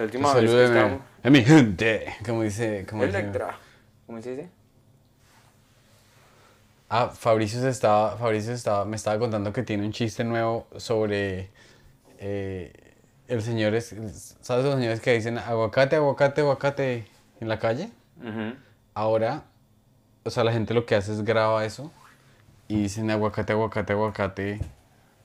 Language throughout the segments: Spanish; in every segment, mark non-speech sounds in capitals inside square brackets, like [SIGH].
La última vez que Salúdeme. estábamos... A mi gente. Como dice. Como dice- Electra. ¿Cómo se dice? Ah, Fabricio, se estaba, Fabricio estaba, me estaba contando que tiene un chiste nuevo sobre eh, el señor, es, ¿sabes los señores que dicen aguacate, aguacate, aguacate en la calle? Ahora, o sea, la gente lo que hace es graba eso y dicen aguacate, aguacate, aguacate,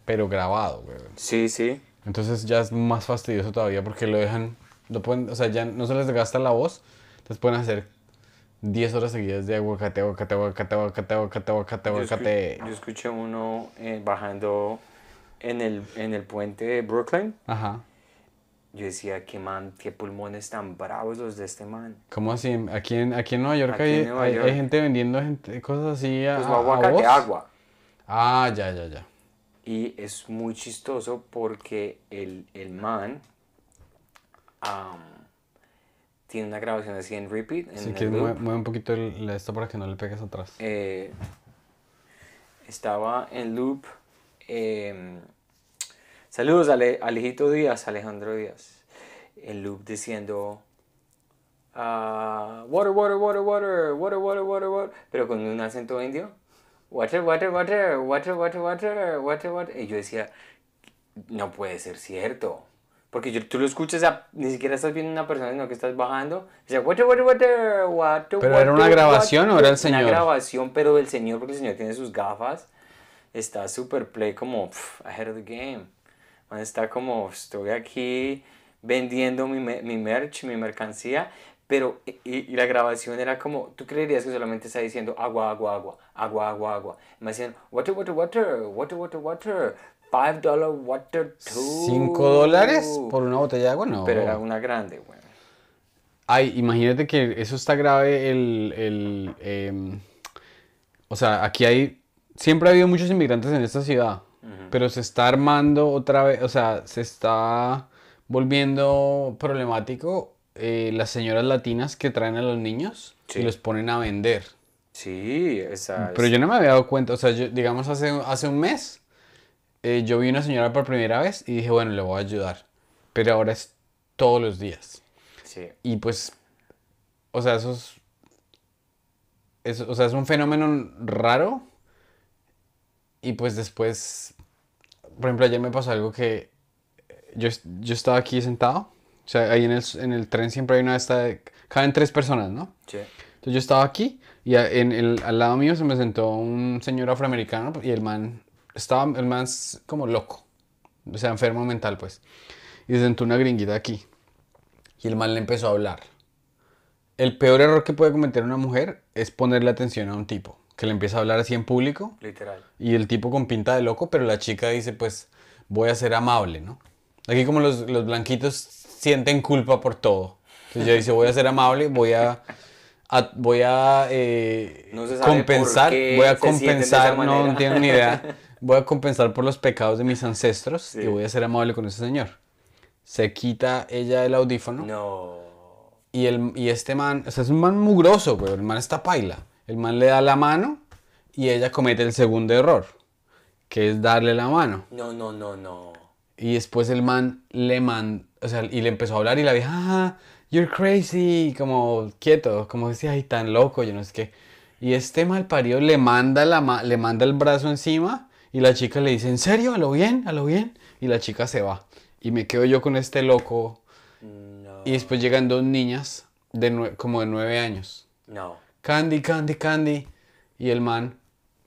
pero grabado, güey. Sí, sí. Entonces ya es más fastidioso todavía porque lo dejan, lo pueden, o sea, ya no se les gasta la voz, entonces pueden hacer 10 horas seguidas de aguacate, aguacate, aguacate, aguacate, aguacate, aguacate, Yo, aguacate. yo escuché uno eh, bajando en el, en el puente de Brooklyn. Ajá. Yo decía, qué man, qué pulmones tan bravos los de este man. ¿Cómo así? Aquí en, aquí en Nueva York Aquí hay, en Nueva hay- York. hay gente vendiendo gente, cosas así a, Pues a- a aguacate voz. agua. Ah, ya, ya, ya. Y es muy chistoso porque el, el man am, tiene una grabación así en repeat. En Si quieres, mueve, mueve un poquito el, esto para que no le pegues atrás. Eh, estaba en loop. em, saludos Ale- Alejito Díaz, Alejandro Díaz. En loop diciendo ah, water, water, water, water, water, water, water, water, pero con un acento indio. Water, water, water, water, water, water, water, water. Y yo decía, no puede ser cierto. Porque yo, tú lo escuchas, a- ni siquiera estás viendo una persona, sino que estás bajando. Dice, water, water, water, water, ¿Pero era una grabación o era el señor? Una grabación, pero del señor, porque el señor tiene sus gafas. Está super play como ahead of the game. Man, está como, estoy aquí vendiendo mi, mi merch, mi mercancía. Pero, y, y- y la grabación era como, tú creerías que solamente está diciendo agua, agua, agua, agua, agua, agua. Y me decían, water, water, water, water, water, water, five dollar water, two. ¿Cinco dólares por una botella de agua? No. Pero era una grande, güey. Ay, imagínate que eso está grave el... el, em, o sea, aquí hay... Siempre ha habido muchos inmigrantes en esta ciudad, pero se está armando otra vez, o sea, se está volviendo problemático eh, las señoras latinas que traen a los niños Sí. y los ponen a vender. Sí, esa Pero yo no me había dado cuenta, o sea, yo, digamos hace, hace un mes, eh, yo vi una señora por primera vez y dije, bueno, le voy a ayudar. Pero ahora es todos los días. Sí. Y pues, o sea, eso es, es- o sea, es un fenómeno raro. Y pues después, por ejemplo, ayer me pasó algo que yo, es- yo estaba aquí sentado. O sea, ahí en el, en el tren siempre hay una de estas, caben tres personas, ¿no? Sí. Entonces yo estaba aquí y a- en el, al lado mío se me sentó un señor afroamericano y el man estaba, el man como loco, o sea, enfermo mental pues. Y se sentó una gringuita aquí y el man le empezó a hablar. El peor error que puede cometer una mujer es ponerle atención a un tipo, que le empieza a hablar así en público Literal. y el tipo con pinta de loco, pero la chica dice pues voy a ser amable, ¿no? Aquí como los, los blanquitos sienten culpa por todo. Entonces ella dice voy a ser amable, voy a, a- voy a eh, No compensar, voy a compensar, no, tengo ni idea, voy a compensar por los pecados de mis ancestros y Sí. voy a ser amable con ese señor. Se quita ella el audífono No. y, el, y este man, o sea, es un man mugroso, güey. El man está paila. El man le da la mano y ella comete el segundo error, que es darle la mano. No, no, no, no. Y después el man le man, o sea, y le empezó a hablar y la vieja, ah, you're crazy, como quieto, como decía, ay, tan loco, yo no sé qué. Y este mal parido le manda, la ma- le manda el brazo encima y la chica le dice, ¿en serio? ¿A lo bien? ¿A lo bien? Y la chica se va. Y me quedo yo con este loco. No. Y después llegan dos niñas de como de nueve años. No. Candy, Candy, Candy. Y el man,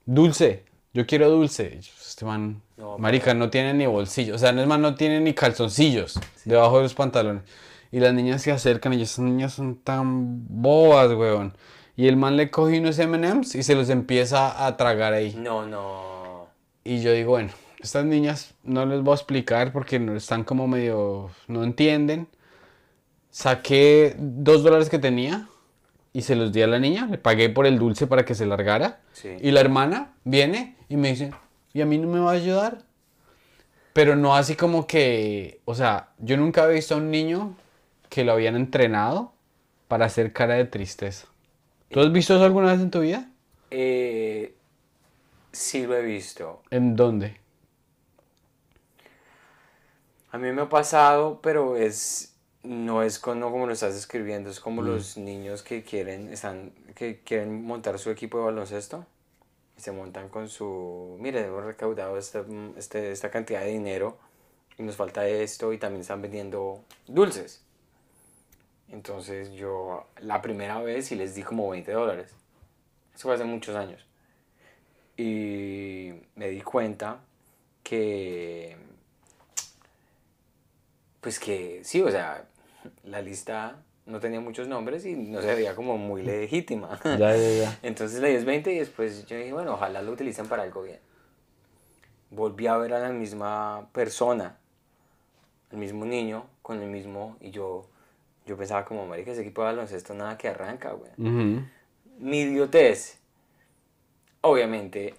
dulce, yo quiero dulce. Este man, No, marica, no tiene ni bolsillo. O sea, el man no tiene ni calzoncillos debajo de los pantalones. Y las niñas se acercan y esas niñas son tan bobas, weón. Y el man le coge unos M&M's y se los empieza a tragar ahí. No, no. Y yo digo, bueno, estas niñas no les voy a explicar porque no están como medio, no entienden. Saqué dos dólares que tenía y se los di a la niña, le pagué por el dulce para que se largara. Sí. Y la hermana viene y me dice, ¿y a mí no me va a ayudar? Pero no así como que, o sea, yo nunca había visto a un niño que lo habían entrenado para hacer cara de tristeza. ¿Tú has visto eso alguna vez en tu vida? Eh, sí lo he visto. ¿En dónde? A mí me ha pasado, pero es No es con- no como lo estás escribiendo, es como los niños que quieren, están, que quieren montar su equipo de baloncesto y se montan con su, mire, hemos recaudado esta, este- esta cantidad de dinero y nos falta esto y también están vendiendo dulces. Entonces yo la primera vez sí les di como 20 dólares. Eso fue hace muchos años. Y me di cuenta que, pues que sí, o sea, la lista no tenía muchos nombres y no se veía como muy legítima. [LAUGHS] Ya, ya, ya. Entonces le di 20 y después yo dije, bueno, ojalá lo utilicen para algo bien. Volví a ver a la misma persona, el mismo niño, con el mismo, y yo, yo pensaba como, marica, ese equipo de baloncesto nada que arranca, güey. Ujú. Mi idiotez, obviamente,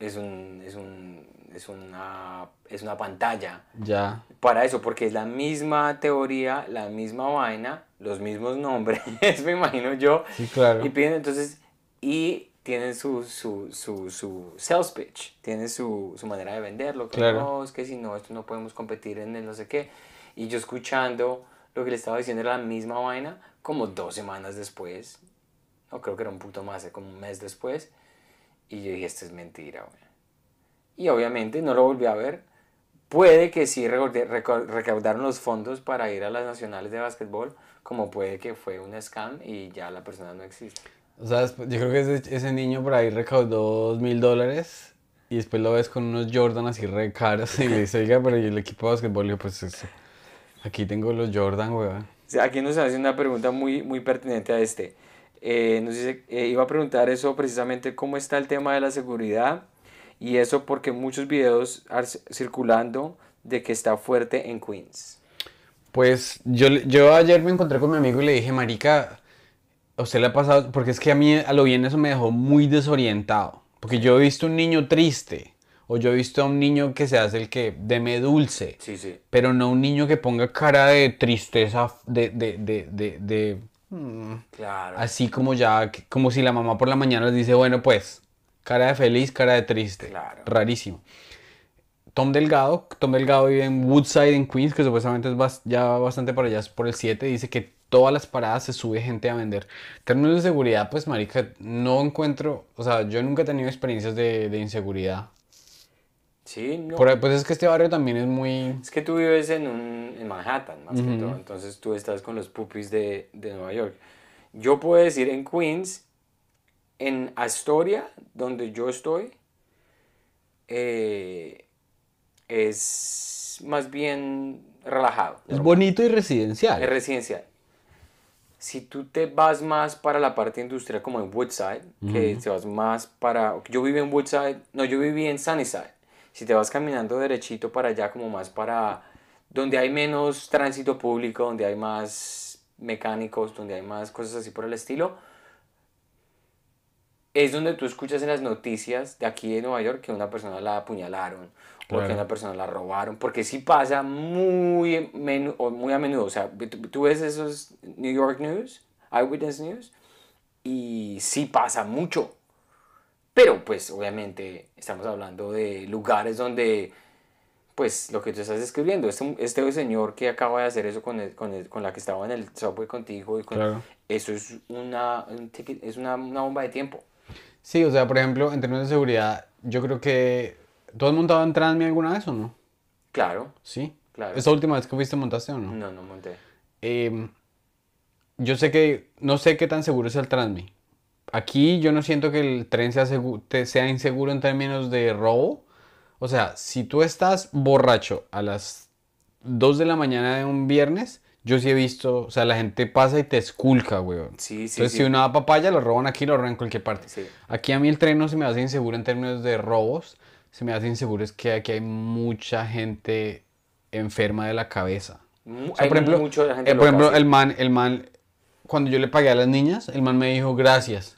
es un, es un, es una, es una pantalla Ya. para eso, porque es la misma teoría, la misma vaina, los mismos nombres, [LAUGHS] me imagino yo. Sí, claro. Y piden entonces, y tienen su, su, su, su sales pitch, tienen su, su manera de venderlo, que Claro. no, es que si no, esto no podemos competir en el no sé qué. Y yo escuchando lo que le estaba diciendo era la misma vaina, como dos semanas después, no creo que era un punto más, eh, como un mes después, y yo dije, esto es mentira, güey. Y obviamente no lo volví a ver. Puede que sí recaudaron los fondos para ir a las nacionales de básquetbol, como puede que fue un scam y ya la persona no existe. O sea, yo creo que ese, ese niño por ahí recaudó dos mil dólares y después lo ves con unos Jordan así re caros y le dice, oiga, pero ¿y el equipo de básquetbol? Yo, pues eso, aquí tengo los Jordan, weón. O sea, Aquí nos hace una pregunta muy, muy pertinente a este. Eh, nos dice, eh, iba a preguntar eso precisamente, ¿cómo está el tema de la seguridad? Y eso porque muchos videos circulando de que está fuerte en Queens. Pues yo, yo ayer me encontré con mi amigo y le dije, marica, ¿a usted le ha pasado? Porque es que a mí a lo bien eso me dejó muy desorientado. Porque yo he visto un niño triste, o yo he visto a un niño que se hace el que deme dulce, Sí, sí. pero no un niño que ponga cara de tristeza, de, de, de, de, mm, Claro. así como ya, como si la mamá por la mañana les dice, bueno, pues, cara de feliz, cara de triste. Claro. Rarísimo. Tom Delgado, Tom Delgado vive en Woodside, en Queens, que supuestamente es bas- ya bastante para allá, es por el 7, dice que todas las paradas se sube gente a vender. En términos de seguridad, pues, marica, no encuentro, o sea, yo nunca he tenido experiencias de, de inseguridad. Sí, no. Por pues es que este barrio también es muy... Es que tú vives en, un, en Manhattan, más que todo. Entonces tú estás con los pupis de, de Nueva York. Yo puedo decir en Queens, en Astoria, donde yo estoy, eh, es más bien relajado. Es bonito y residencial. Es residencial. Si tú te vas más para la parte industrial, como en Woodside, que te vas más para... Yo viví en Woodside, no, yo viví en Sunnyside. Si te vas caminando derechito para allá, como más para... Donde hay menos tránsito público, donde hay más mecánicos, donde hay más cosas así por el estilo, es donde tú escuchas en las noticias de aquí de Nueva York que una persona la apuñalaron o que Claro. una persona la robaron, porque sí pasa muy, muy a menudo. O sea, tú ves esos New York News, Eyewitness News, y sí pasa mucho. Pero pues obviamente estamos hablando de lugares donde, pues lo que tú estás escribiendo, este, este señor que acaba de hacer eso con, el- con, el- con la que estaba en el subway contigo, y con, Claro. eso es, una, un ticket- es una, una bomba de tiempo. Sí, o sea, por ejemplo, en términos de seguridad, yo creo que... ¿Tú has montado en Transmi alguna vez o no? Claro, Sí. Claro. ¿Esta última vez que fuiste montaste o no? no, no monté. Em, yo sé que no sé qué tan seguro es el Transmi. Aquí yo no siento que el tren sea, sea inseguro en términos de robo. O sea, si tú estás borracho a las 2 de la mañana de un viernes, yo sí he visto, o sea, la gente pasa y te esculca, weón. Sí, sí, Entonces, sí. si uno da papaya, lo roban aquí, lo roban en cualquier parte. Sí. Aquí a mí el tren no se me hace inseguro en términos de robos. Se me hace inseguro es que aquí hay mucha gente enferma de la cabeza. O sea, hay por ejemplo, mucho de gente eh, por loca, ejemplo el man, el man, cuando yo le pagué a las niñas, el man me dijo gracias.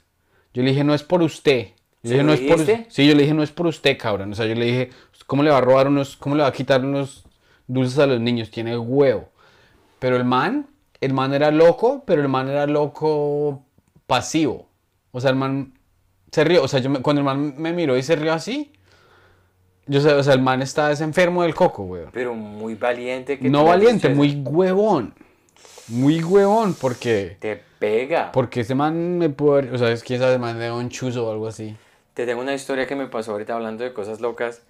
Yo le dije, no es por usted. Yo ¿Se dije, lo no es por? Sí, yo le dije, no es por usted, cabrón. O sea, yo le dije, ¿cómo le va a robar unos, cómo le va a quitar unos dulces a los niños? Tiene huevo. Pero el man, el man era loco, pero el man era loco pasivo. O sea, el man se rió. O sea, yo me- cuando el man me miró y se rió así, Yo sé, o sea, el man está es enfermo del coco, weón. Pero muy valiente. Que No valiente, muy huevón. Muy huevón, porque... Te pega. Porque ese man me haber- O sea, es que ese man de un chuzo o algo así. Te tengo una historia que me pasó ahorita hablando de cosas locas.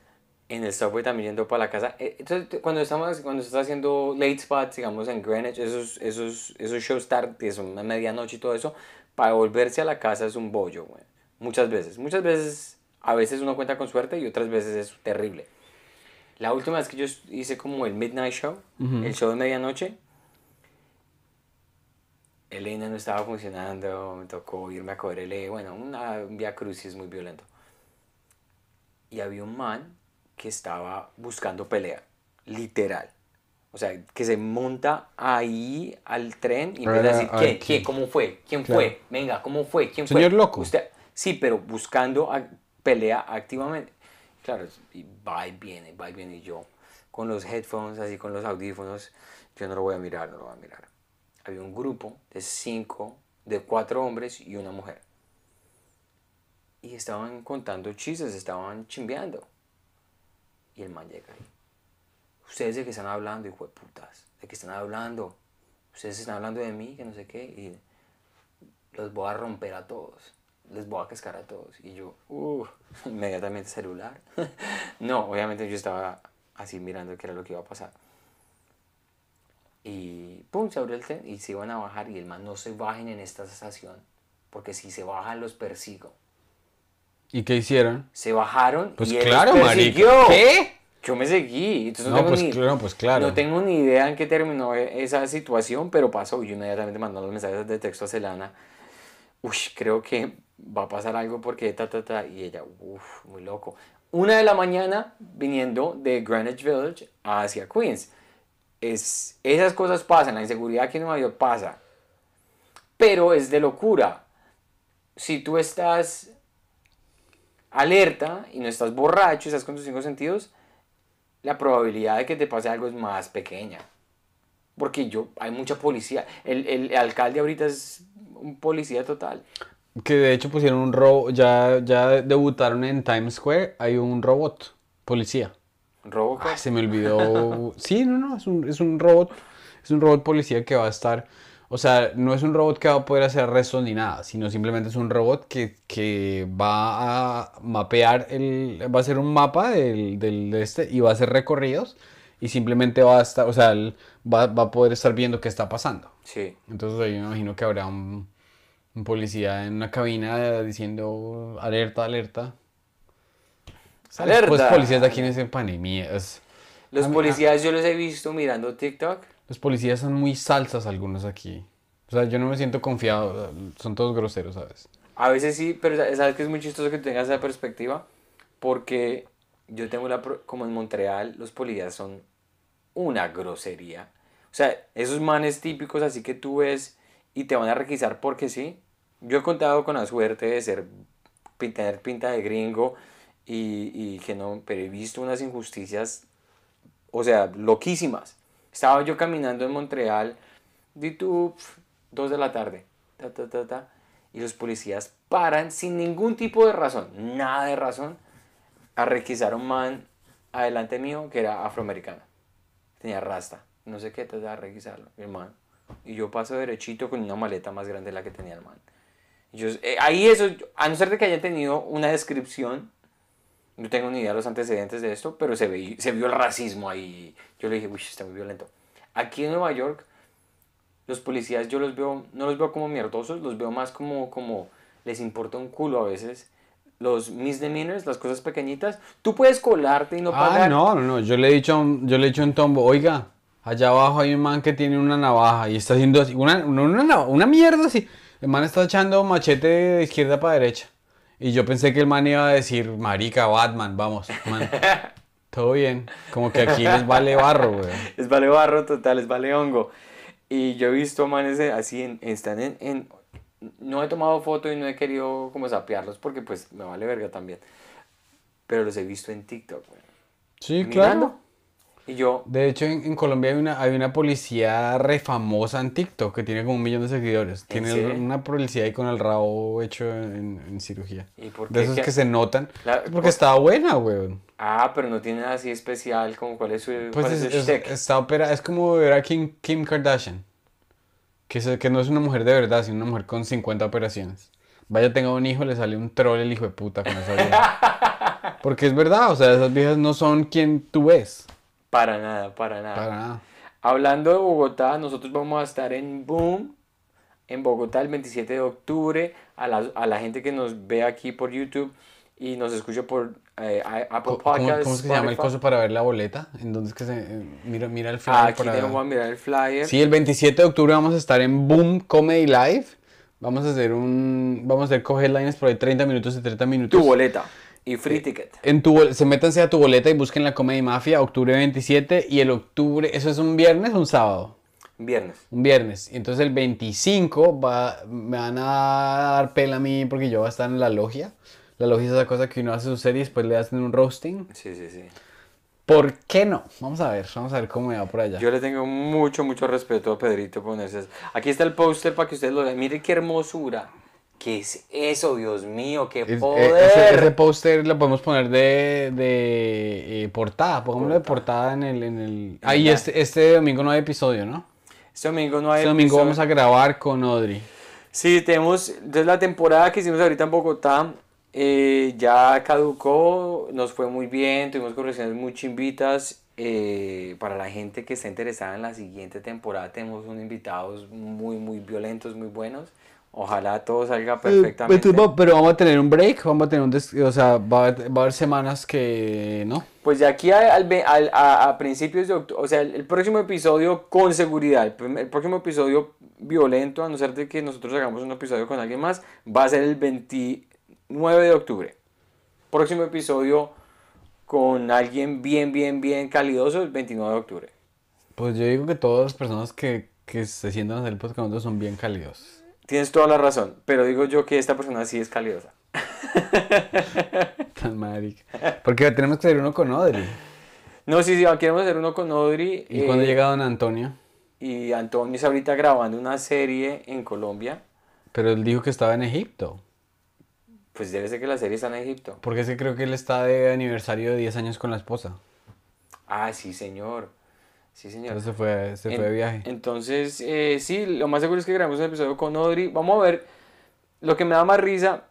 En el subway también yendo para la casa. Eh, Entonces, cuando estamos, cuando se está haciendo late spots, digamos en Greenwich, esos, esos, esos shows tarde, son a medianoche y todo eso, para volverse a la casa es un bollo, güey. Muchas veces. Muchas veces, a veces uno cuenta con suerte y otras veces es terrible. La última vez que yo hice como el Midnight Show, el show de medianoche, Elena no estaba funcionando, me tocó irme a coger el E, bueno, una, un via crucis muy violento. Y había un man que estaba buscando pelea, literal. O sea, que se monta ahí al tren y empieza a Ah, decir, ¿qué? ¿qué? ¿Qué? ¿Cómo fue? ¿Quién Claro. fue? Venga, ¿cómo fue? ¿Quién Señor fue? loco. Usted, sí, pero buscando a- pelea activamente. Claro, y va y viene, va y viene. Y yo, con los headphones, así con los audífonos, yo no lo voy a mirar, no lo voy a mirar. Había un grupo de cinco, de cuatro hombres y una mujer. Y estaban contando chistes, estaban chimbeando. Y el man llega ahí. Ustedes de qué están hablando, hijo de putas. ¿De qué están hablando? Ustedes están hablando de mí, que no sé qué. Y los voy a romper a todos. Les voy a cascar a todos. Y yo, uh, [LAUGHS] inmediatamente celular. [LAUGHS] no, obviamente yo estaba así mirando qué era lo que iba a pasar. Y pum, se abrió el tren y se iban a bajar. Y el man, no se bajen en esta estación. Porque si se bajan, los persigo. ¿Y qué hicieron? Se bajaron Pues y él claro, los marica. persiguió. ¿Qué? Yo me seguí. Entonces no, No, tengo pues ni, claro, pues claro. no tengo ni idea en qué terminó e- esa situación, pero pasó. Yo inmediatamente mandó los mensajes de texto a Celana. Uy, creo que va a pasar algo porque ta, ta, ta. Y ella, uff, muy loco. Una de la mañana viniendo de Greenwich Village hacia Queens. Es, esas cosas pasan, la inseguridad aquí en Nueva York pasa. Pero es de locura. Si tú estás alerta y no estás borracho, estás con tus cinco sentidos, la probabilidad de que te pase algo es más pequeña. Porque yo, hay mucha policía. El, el alcalde ahorita es un policía total. Que de hecho pusieron un robot, ya, ya debutaron en Times Square, hay un robot, policía. Robocop. Ay, se me olvidó. Sí, no, no, es un, es un robot, es un robot policía que va a estar, o sea, no es un robot que va a poder hacer arrestos ni nada, sino simplemente es un robot que, que va a mapear, el, va a hacer un mapa del, del de este y va a hacer recorridos y simplemente va a estar, o sea, él va, va a poder estar viendo qué está pasando. Sí. Entonces ahí me imagino que habrá un, un policía en una cabina diciendo alerta, alerta. Alerta. Pues policías de aquí en ese pandemia. es- Los policías yo los he visto mirando TikTok. Los policías son muy salsas algunos aquí. O sea, yo no me siento confiado. Son todos groseros, ¿sabes? A veces sí, pero sa- sabes que es muy chistoso que tengas esa perspectiva. Porque yo tengo la... Como en Montreal, los policías son una grosería. O sea, esos manes típicos así que tú ves y te van a requisar porque sí. Yo he contado con la suerte de ser, tener pinta de gringo y, y que no, pero he visto unas injusticias, o sea, loquísimas. Estaba yo caminando en Montreal, pf, dos de la tarde, ta, ta, ta, ta, y los policías paran sin ningún tipo de razón, nada de razón, a requisar a un man adelante mío que era afroamericano. Tenía rasta, no sé qué, trata de requisarlo, mi hermano. Y yo paso derechito con una maleta más grande de la que tenía el man. Yo, eh, ahí eso, a no ser de que haya tenido una descripción, no tengo ni idea de los antecedentes de esto, pero se, ve, se vio el racismo ahí. Yo le dije, uy, está muy violento. Aquí en Nueva York, los policías yo los veo, no los veo como mierdosos, los veo más como, como les importa un culo a veces. Los misdemeanors, las cosas pequeñitas, tú puedes colarte y no Ah, pagar. no, no, no. Yo le he dicho, yo le he dicho un tombo, oiga, allá abajo hay un man que tiene una navaja y está haciendo así, una, una, una, una mierda así. El man está echando machete de izquierda para derecha. Y yo pensé que el man iba a decir, marica, Batman, vamos, man. [LAUGHS] Todo bien. Como que aquí les vale barro, güey. Les vale barro total, les vale hongo. Y yo he visto manes así, en, están en, en- No he tomado foto y no he querido como sapearlos porque pues me vale verga también. Pero los he visto en TikTok, güey. Sí, Mirando. claro. Y yo, De hecho, en, en Colombia hay una, hay una policía re famosa en TikTok que tiene como un millón de seguidores. Tiene serio? una policía ahí con el rabo hecho en, en cirugía. ¿y por De qué? esos ¿Qué- que se notan. La- Porque estaba buena, weón. Ah, pero no tiene nada así especial, como cuál es su, Pues cuál es es, su es- está opera, es como ver a Kim, Kim Kardashian. Que, se- que no es una mujer de verdad, sino una mujer con 50 operaciones. Vaya, tenga un hijo, le sale un troll el hijo de puta con esa vieja. [LAUGHS] Porque es verdad, o sea, esas viejas no son quien tú ves. Para nada, para nada. Para nada. Hablando de Bogotá, nosotros vamos a estar en Boom, en Bogotá el 27 de octubre. A la, a la gente que nos ve aquí por YouTube y nos escucha por eh, Apple Co- ¿Cómo, Podcasts. cómo es que se llama el coso para ver la boleta? ¿En dónde es que se eh, mira, mira el flyer Ah, aquí tenemos a mirar el flyer. Sí, el 27 de octubre vamos a estar en Boom Comedy Live. Vamos a hacer un vamos a hacer co-headlines por ahí 30 minutos y 30 minutos. Tu boleta y free ticket. En tu se métanse a tu boleta y busquen la Comedy Mafia, octubre 27 y el octubre, ¿eso es un viernes o un sábado? Viernes. Un viernes. Y entonces el 25 va, me van a dar pela a mí porque yo voy a estar en la logia. La logia es esa cosa que uno hace su serie y después le hacen un roasting. Sí, sí, sí. ¿Por qué no? Vamos a ver, vamos a ver cómo me va por allá. Yo le tengo mucho, mucho respeto a Pedrito ponerse. Aquí está el póster para que ustedes lo vean. Mire qué hermosura. ¿Qué es eso, Dios mío? ¡Qué Es- eh, poder! ese, ese póster lo podemos poner de, de eh, portada. Pongámoslo de portada en el... En el... Ah, y este, este domingo no hay episodio, ¿no? Este domingo no hay Este domingo episodio. vamos a grabar con Audrey. Sí, tenemos, entonces la temporada que hicimos ahorita en Bogotá eh, ya caducó, nos fue muy bien, tuvimos conversaciones muy chimbitas. eh, para la gente que está interesada en la siguiente temporada tenemos unos invitados muy, muy violentos, muy buenos. Ojalá todo salga perfectamente. Entonces, va- pero vamos a tener un break, vamos a tener un... des- O sea, va a, haber, va a haber semanas que... ¿No? Pues de aquí a, al a- a principios de octubre, o sea, el, el próximo episodio con seguridad, el, próximo episodio violento, a no ser de que nosotros hagamos un episodio con alguien más, va a ser el 29 de octubre. Próximo episodio con alguien bien, bien, bien calidoso, el 29 de octubre. Pues yo digo que todas las personas que, que se sientan a hacer el podcast son bien cálidos. Tienes toda la razón, pero digo yo que esta persona sí es calidosa. [LAUGHS] Tan marica. Porque tenemos que hacer uno con Audrey. No, sí, sí, queremos hacer uno con Audrey. ¿Y cuando eh, llega Don Antonio? Y Antonio está ahorita grabando una serie en Colombia. Pero él dijo que estaba en Egipto. Pues debe ser que la serie está en Egipto. Porque es que creo que él está de aniversario de 10 años con la esposa. Ah, sí, señor. Sí, señor. Entonces se fue, se fue de viaje. Entonces, eh, sí, lo más seguro es que grabemos un episodio con Audrey. Vamos a ver. Lo que me da más risa,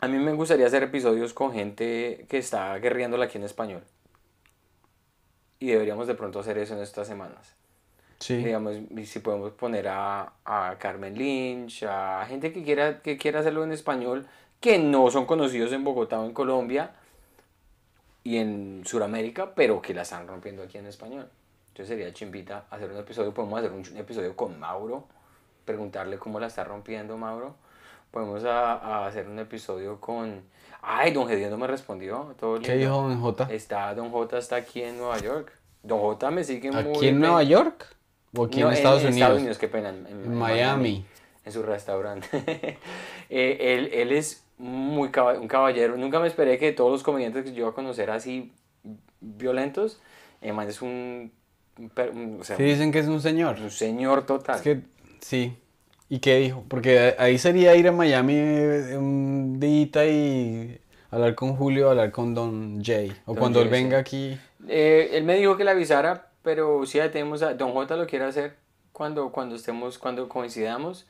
a mí me gustaría hacer episodios con gente que está guerreándola aquí en español. Y deberíamos de pronto hacer eso en estas semanas. Sí. Digamos, si podemos poner a, a Carmen Lynch, a gente que quiera, que quiera hacerlo en español, que no son conocidos en Bogotá o en Colombia y en Sudamérica, pero que la están rompiendo aquí en español. Entonces sería chimbita hacer un episodio, podemos hacer un, episodio con Mauro, preguntarle cómo la está rompiendo Mauro. Podemos a, a hacer un episodio con... Ay, don Gediondo me respondió. Todo ¿Qué lindo. dijo Don J? Está, don J está aquí en Nueva York. Don J me sigue muy ¿Aquí en Nueva York? ¿O aquí no, en Estados Unidos? Estados Unidos, qué pena. En, en- En en Miami. En su restaurante. [LAUGHS] Eh, él, él es muy caba- un caballero. Nunca me esperé que todos los comediantes que yo iba a conocer así violentos, eh, man, es un- o sea, Sí, dicen que es un señor. un señor total. Es que, sí. ¿Y qué dijo? Porque ahí sería ir a Miami eh, un día y hablar con Julio, hablar con Don Jay. O Don cuando él sí. venga aquí. Eh, él me dijo que le avisara, pero sí ya tenemos a Don J lo quiere hacer cuando, cuando estemos, cuando coincidamos.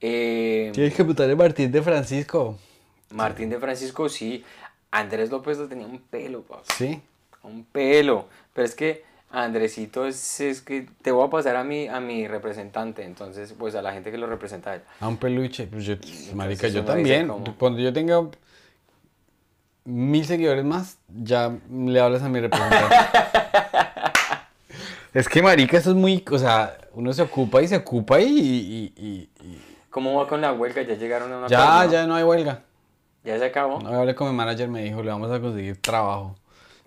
Eh, Tienes que preguntarle a Martín de Francisco. Martín de Francisco, sí. Andrés López lo tenía un pelo, papá. Sí. Un pelo. Pero es que Andresito es, es que te voy a pasar a mi, a mi representante, entonces, pues a la gente que lo representa a él. A un peluche. Pues yo, marica, yo también. Cuando yo tenga mil seguidores más, ya le hablas a mi representante. [LAUGHS] es que, marica, eso es muy... O sea, uno se ocupa y se ocupa y... y- y- y- ¿Cómo va con la huelga? ¿Ya llegaron a una Ya, ya no hay huelga. ¿Ya se acabó? No, hablé con mi manager, me dijo, le vamos a conseguir trabajo.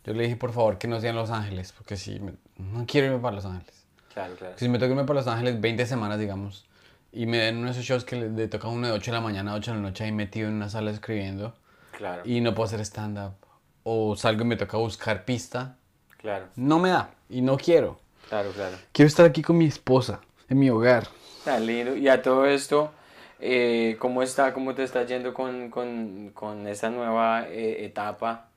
Yo le dije, por favor, que no sea en Los Ángeles, porque si me- no quiero irme para Los Ángeles. Claro, claro. Si me toca irme para Los Ángeles 20 semanas, digamos, y me den uno de esos shows que le, le toca uno de 8 de la mañana a 8 de la noche ahí metido en una sala escribiendo, Claro. y no puedo hacer stand-up, o salgo y me toca buscar pista, Claro, No me da y no quiero. claro, claro. Quiero estar aquí con mi esposa, en mi hogar. Tan lindo. Y a todo esto, eh, ¿cómo está, cómo te está yendo con, con, con esa nueva eh, etapa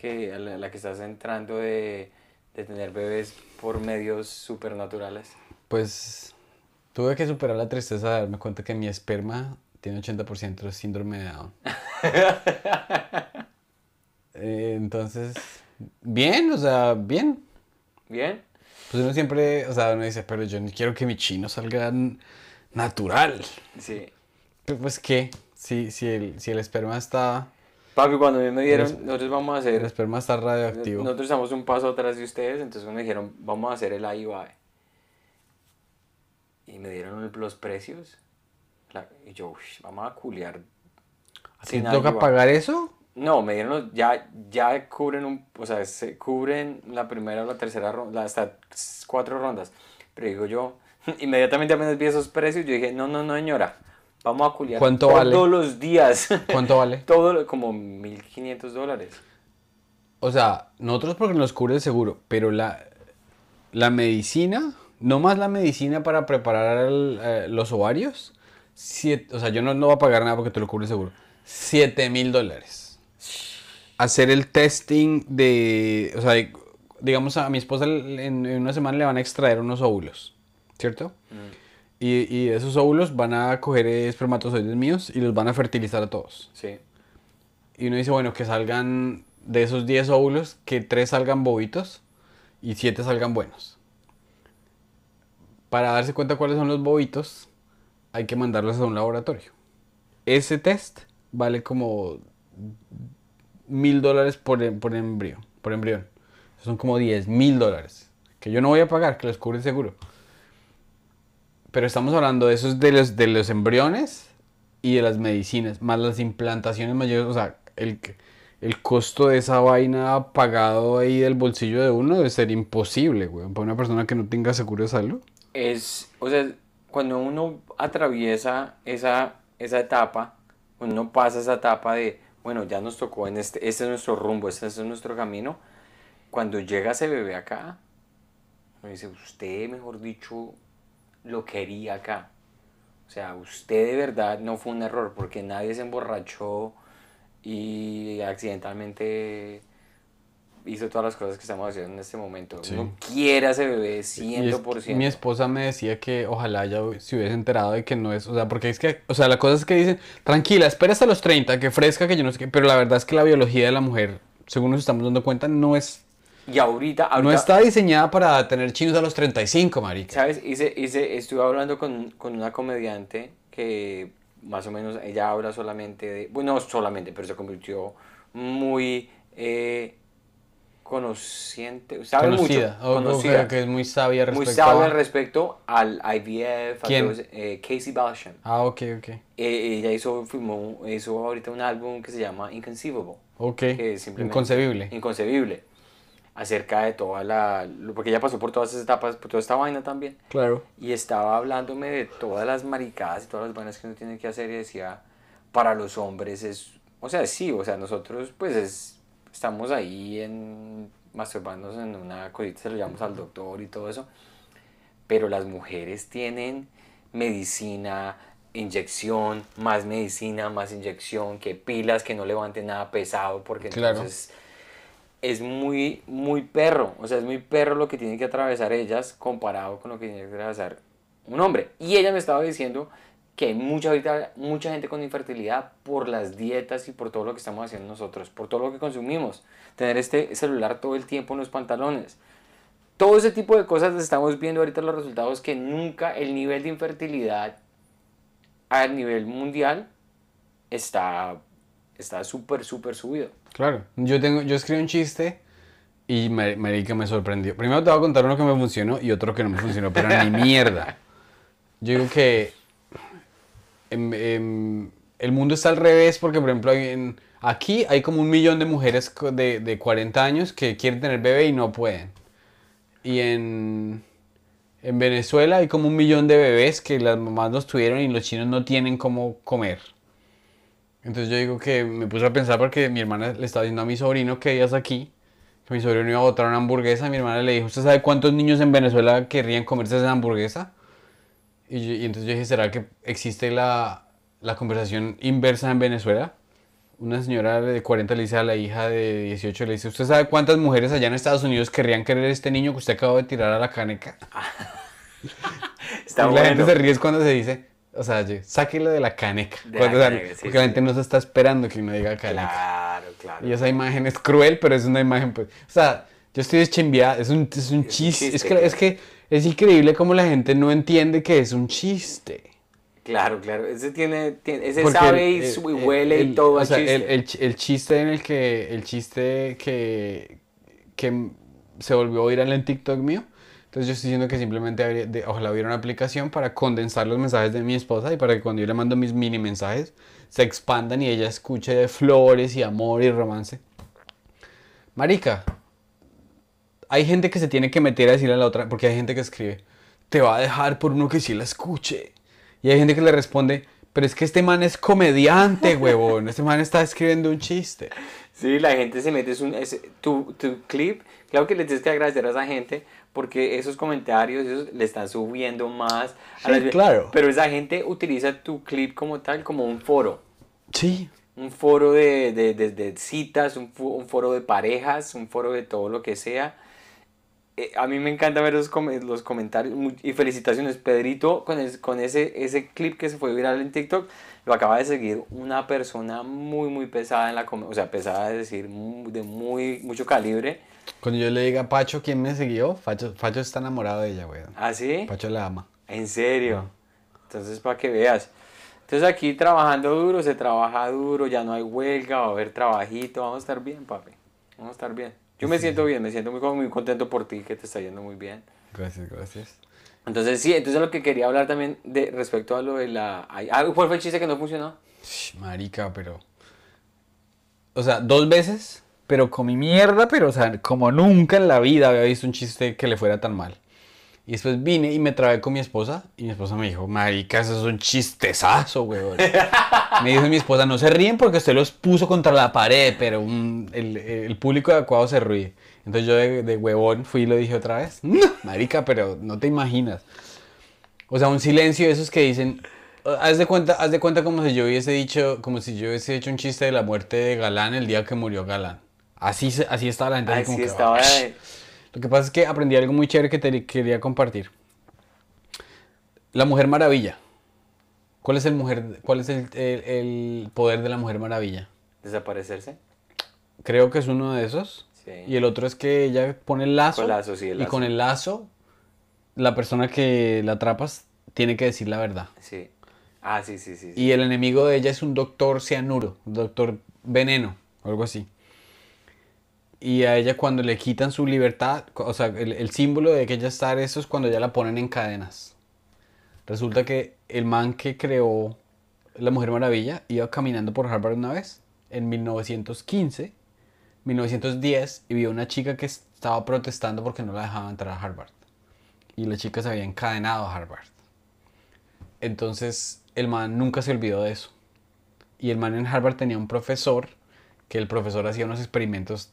que, a la, la que estás entrando de, de tener bebés por medios supernaturales? Pues tuve que superar la tristeza de darme cuenta que mi esperma tiene 80% de síndrome de Down. [LAUGHS] Eh, entonces, bien, o sea, bien. ¿Bien? Pues uno siempre, o sea, uno dice, pero yo ni quiero que mi chino salga natural. Sí. Pero, Pues qué, si, si, el, si el esperma está, Papi, cuando me dieron, Los- nosotros vamos a el hacer, esperma está radioactivo. nosotros estamos un paso atrás de ustedes, entonces me dijeron, vamos a hacer el IUI. Y me dieron el- los precios. La- y yo, "Ush, vamos a culiar. ¿A ti sin te toca IUI". pagar eso? No, me dieron los, ya, ya cubren un, o sea, se cubren la primera o la tercera ronda, hasta cuatro rondas. Pero digo yo, [LAUGHS] inmediatamente apenas vi esos precios, yo dije, no, no, no, señora, vamos a culiar ¿Cuánto todos vale? los días. [LAUGHS] ¿Cuánto vale? Todo, como 1.500 dólares. O sea, nosotros porque nos cubre el seguro, pero la, la medicina, no más la medicina para preparar el, eh, los ovarios, siete- o sea, yo no, no voy a pagar nada porque te lo cubre el seguro. 7 mil dólares. Hacer el testing de, o sea, de- digamos a mi esposa en, en una semana le van a extraer unos óvulos, ¿cierto? Y, y esos óvulos van a coger espermatozoides míos y los van a fertilizar a todos. Sí. Y uno dice, bueno, que salgan de esos 10 óvulos, que 3 salgan bobitos y 7 salgan buenos. Para darse cuenta cuáles son los bobitos, hay que mandarlos a un laboratorio. Ese test vale como mil dólares por, em- por embrión, por embrión. Son como 10 mil dólares. Que yo no voy a pagar, que los cubre el seguro. Pero estamos hablando de esos de los, de los embriones y de las medicinas, más las implantaciones mayores. O sea, el, el costo de esa vaina pagado ahí del bolsillo de uno debe ser imposible, güey. Para una persona que no tenga seguro de salud. Es, o sea, cuando uno atraviesa esa, esa etapa, uno pasa esa etapa de, bueno, ya nos tocó en este, este es nuestro rumbo, este es nuestro camino. Cuando llega ese bebé acá, uno dice, usted, mejor dicho, lo quería acá. O sea, usted de verdad no fue un error porque nadie se emborrachó y accidentalmente hizo todas las cosas que estamos haciendo en este momento. Sí. Uno quiere a ese bebé Y es- 100%. mi esposa me decía que ojalá ya se hubiese enterado de que no es, o sea, porque es que, o sea, la cosa es que dicen, tranquila, espera hasta los 30, que fresca, que yo no sé qué, pero la verdad es que la biología de la mujer, según nos estamos dando cuenta, no es, Y ahorita, no ahorita está diseñada para tener chinos a los 35, marica. ¿sabes? Hice, hice, estuve hablando con, con una comediante que más o menos ella habla solamente de, bueno, no solamente, pero se convirtió muy eh, conociente, sabe Conocida, mucho, o- conocida, que- que es muy sabia muy respecto sabia a- al respecto al IVF, a ¿Quién? ese- eh, Casey Balsham. Ah, ok, ok. Eh, ella hizo, filmó, hizo ahorita un álbum que se llama Inconceivable. Ok, que es inconcebible. Inconcebible. Acerca de toda la. Porque ella pasó por todas esas etapas, por toda esta vaina también. Claro. Y estaba hablándome de todas las maricadas y todas las vainas que uno tiene que hacer. Y decía, para los hombres es. O sea, sí, o sea, nosotros pues es, estamos ahí en masturbándonos en una cosita, se lo llamamos al doctor y todo eso. Pero las mujeres tienen medicina, inyección, más medicina, más inyección, que pilas que no levanten nada pesado, porque Claro. entonces es muy, muy perro. O sea, es muy perro lo que tienen que atravesar ellas comparado con lo que tiene que atravesar un hombre. Y ella me estaba diciendo que hay mucha, mucha gente con infertilidad por las dietas y por todo lo que estamos haciendo nosotros, por todo lo que consumimos. Tener este celular todo el tiempo en los pantalones. Todo ese tipo de cosas estamos viendo ahorita los resultados que nunca el nivel de infertilidad a nivel mundial está está súper, súper subido. Claro. Yo tengo, yo escribí un chiste y ma- marica me sorprendió. Primero te voy a contar uno que me funcionó y otro que no me funcionó, pero ni [LAUGHS] mierda. Yo digo que em- em, el mundo está al revés porque, por ejemplo, en- aquí hay como un millón de mujeres de, de 40 años que quieren tener bebé y no pueden. Y en, en Venezuela hay como un millón de bebés que las mamás los tuvieron y los chinos no tienen cómo comer. Entonces yo digo que me puse a pensar porque mi hermana le estaba diciendo a mi sobrino que ella es aquí, que mi sobrino iba a botar una hamburguesa, mi hermana le dijo, ¿usted sabe cuántos niños en Venezuela querrían comerse esa hamburguesa? Y, yo- y entonces yo dije, ¿será que existe la, la conversación inversa en Venezuela? Una señora de 40 le dice a la hija de 18, le dice, ¿usted sabe cuántas mujeres allá en Estados Unidos querrían querer este niño que usted acaba de tirar a la caneca? [LAUGHS] Está y la gente bueno. se ríe cuando se dice, o sea, sáquelo de la caneca. De Cuando la sale, caneca, sí, porque la gente no se está esperando que uno diga caneca. Claro, claro. Y esa imagen es cruel, pero es una imagen, pues. O sea, yo estoy deschimbiada, es un, es un chiste. chiste, es, que, claro. es que es increíble cómo la gente no entiende que es un chiste. Claro, claro. Ese tiene, tiene- ese Porque sabe y, el- el- su- y huele y todo o sea, chiste. El, el ch- el chiste en el que, el chiste que, que se volvió viral en TikTok mío. Entonces yo estoy diciendo que simplemente habría- de- ojalá hubiera una aplicación para condensar los mensajes de mi esposa y para que cuando yo le mando mis mini mensajes se expandan y ella escuche de flores y amor y romance. Marica, hay gente que se tiene que meter a decirle a la otra, porque hay gente que escribe, te va a dejar por uno que sí la escuche. Y hay gente que le responde, pero es que este man es comediante, [LAUGHS] huevón. Este man está escribiendo un chiste. Sí, la gente se mete es un, es- tu, tu clip. Claro que le tienes que agradecer a esa gente porque esos comentarios esos le están subiendo más. a Sí, las- claro. Pero esa gente utiliza tu clip como tal, como un foro. Sí. Un foro de, de, de- de citas, un, un foro de parejas, un foro de todo lo que sea. Eh, a mí me encanta ver los, com- los comentarios y felicitaciones. Pedrito, con, es- con ese, ese clip que se fue viral en TikTok, lo acaba de seguir una persona muy, muy pesada en la O sea, pesada es decir, mu- de muy, mucho calibre. Cuando yo le diga a Pacho quién me siguió, Pacho, Pacho está enamorado de ella, weón. ¿Ah, sí? Pacho la ama. En serio. Entonces, para que veas. Entonces, aquí trabajando duro, se trabaja duro, ya no hay huelga, va a haber trabajito, vamos a estar bien, papi. Vamos a estar bien. Yo me siento bien, me siento muy, muy contento por ti, que te está yendo muy bien. Gracias, gracias. Entonces, sí, entonces lo que quería hablar también de respecto a lo de la... ¿Cuál fue el chiste que no funcionó? Marica, pero. O sea, dos veces, pero comí mierda, pero, o sea, como nunca en la vida había visto un chiste que le fuera tan mal. Y después vine y me trabé con mi esposa, y mi esposa me dijo, Marica, eso es un chistezazo, weón. [LAUGHS] me dijo mi esposa, no se ríen porque usted los puso contra la pared, pero un- el, el público adecuado se ríe. Entonces yo de, de huevón fui y lo dije otra vez. Marica, pero no te imaginas. O sea, un silencio de esos que dicen, haz de cuenta, haz de cuenta como si yo hubiese dicho, como si yo hubiese hecho un chiste de la muerte de Galán el día que murió Galán. Así, así estaba la gente. así como que, estaba... De- Lo que pasa es que aprendí algo muy chévere que te quería compartir. La Mujer Maravilla. ¿Cuál es el, mujer, cuál es el, el- el poder de la Mujer Maravilla? Desaparecerse. Creo que es uno de esos. Sí. Y el otro es que ella pone el lazo. Con lazo, sí, el Y con el lazo, la persona que la atrapas tiene que decir la verdad. Sí. Ah, sí, sí, sí. Y el enemigo de ella es un doctor cianuro, doctor veneno, algo así. Y a ella cuando le quitan su libertad, o sea, el, el símbolo de que ella está eso es cuando ya la ponen en cadenas. Resulta que el man que creó La Mujer Maravilla iba caminando por Harvard una vez, en 1915, 1910, y vio una chica que estaba protestando porque no la dejaban entrar a Harvard. Y la chica se había encadenado a Harvard. Entonces el man nunca se olvidó de eso. Y el man en Harvard tenía un profesor que el profesor hacía unos experimentos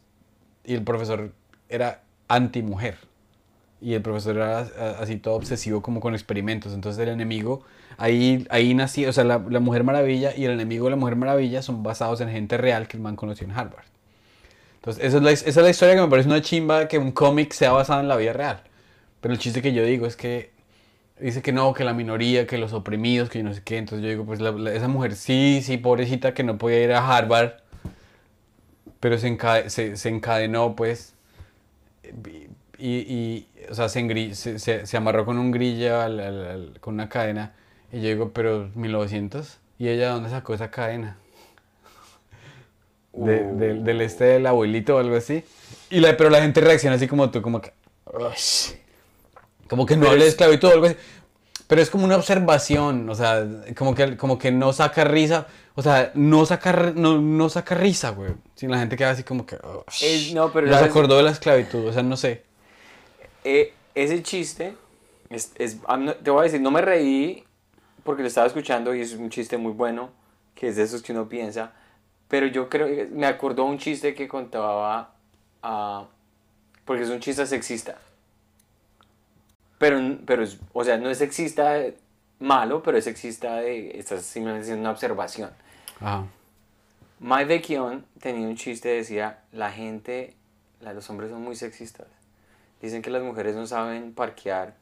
y el profesor era anti-mujer. Y el profesor era así todo obsesivo como con experimentos. Entonces el enemigo, ahí, ahí nació, o sea, la, la Mujer Maravilla y el enemigo de la Mujer Maravilla son basados en gente real que el man conoció en Harvard. Entonces esa es la, esa es la historia que me parece una chimba que un cómic sea basado en la vida real. Pero el chiste que yo digo es que dice que no, que la minoría, que los oprimidos, que yo no sé qué. Entonces yo digo, pues la- esa mujer sí, sí, pobrecita que no podía ir a Harvard, pero se, encade- se, se encadenó, pues. Y, y, o sea, se, engri- se, se- se amarró con un grillo, al- al- al- con una cadena. Y yo digo, pero 1900. ¿Y ella dónde sacó esa cadena? De- del- del este del abuelito o algo así. Y la, pero la gente reacciona así como tú, como que. Como que no hable de es- esclavitud o algo así. Pero es como una observación, o sea, como que, como que no saca risa. O sea, no saca, no, no saca risa, güey. Si la gente queda así como que. Es- no, pero ¿sabes? acordó de la esclavitud, o sea, no sé. Eh, ese chiste, es, es- no- te voy a decir, no me reí porque lo estaba escuchando y es un chiste muy bueno, que es de esos que uno piensa, pero yo creo que me acordó un chiste que contaba a Porque es un chiste sexista. Pero, pero es, o sea, no es sexista malo, pero es sexista de, estás simplemente haciendo una observación. Ajá. Mike Vecchione tenía un chiste, decía, la gente, la- los hombres son muy sexistas. Dicen que las mujeres no saben parquear,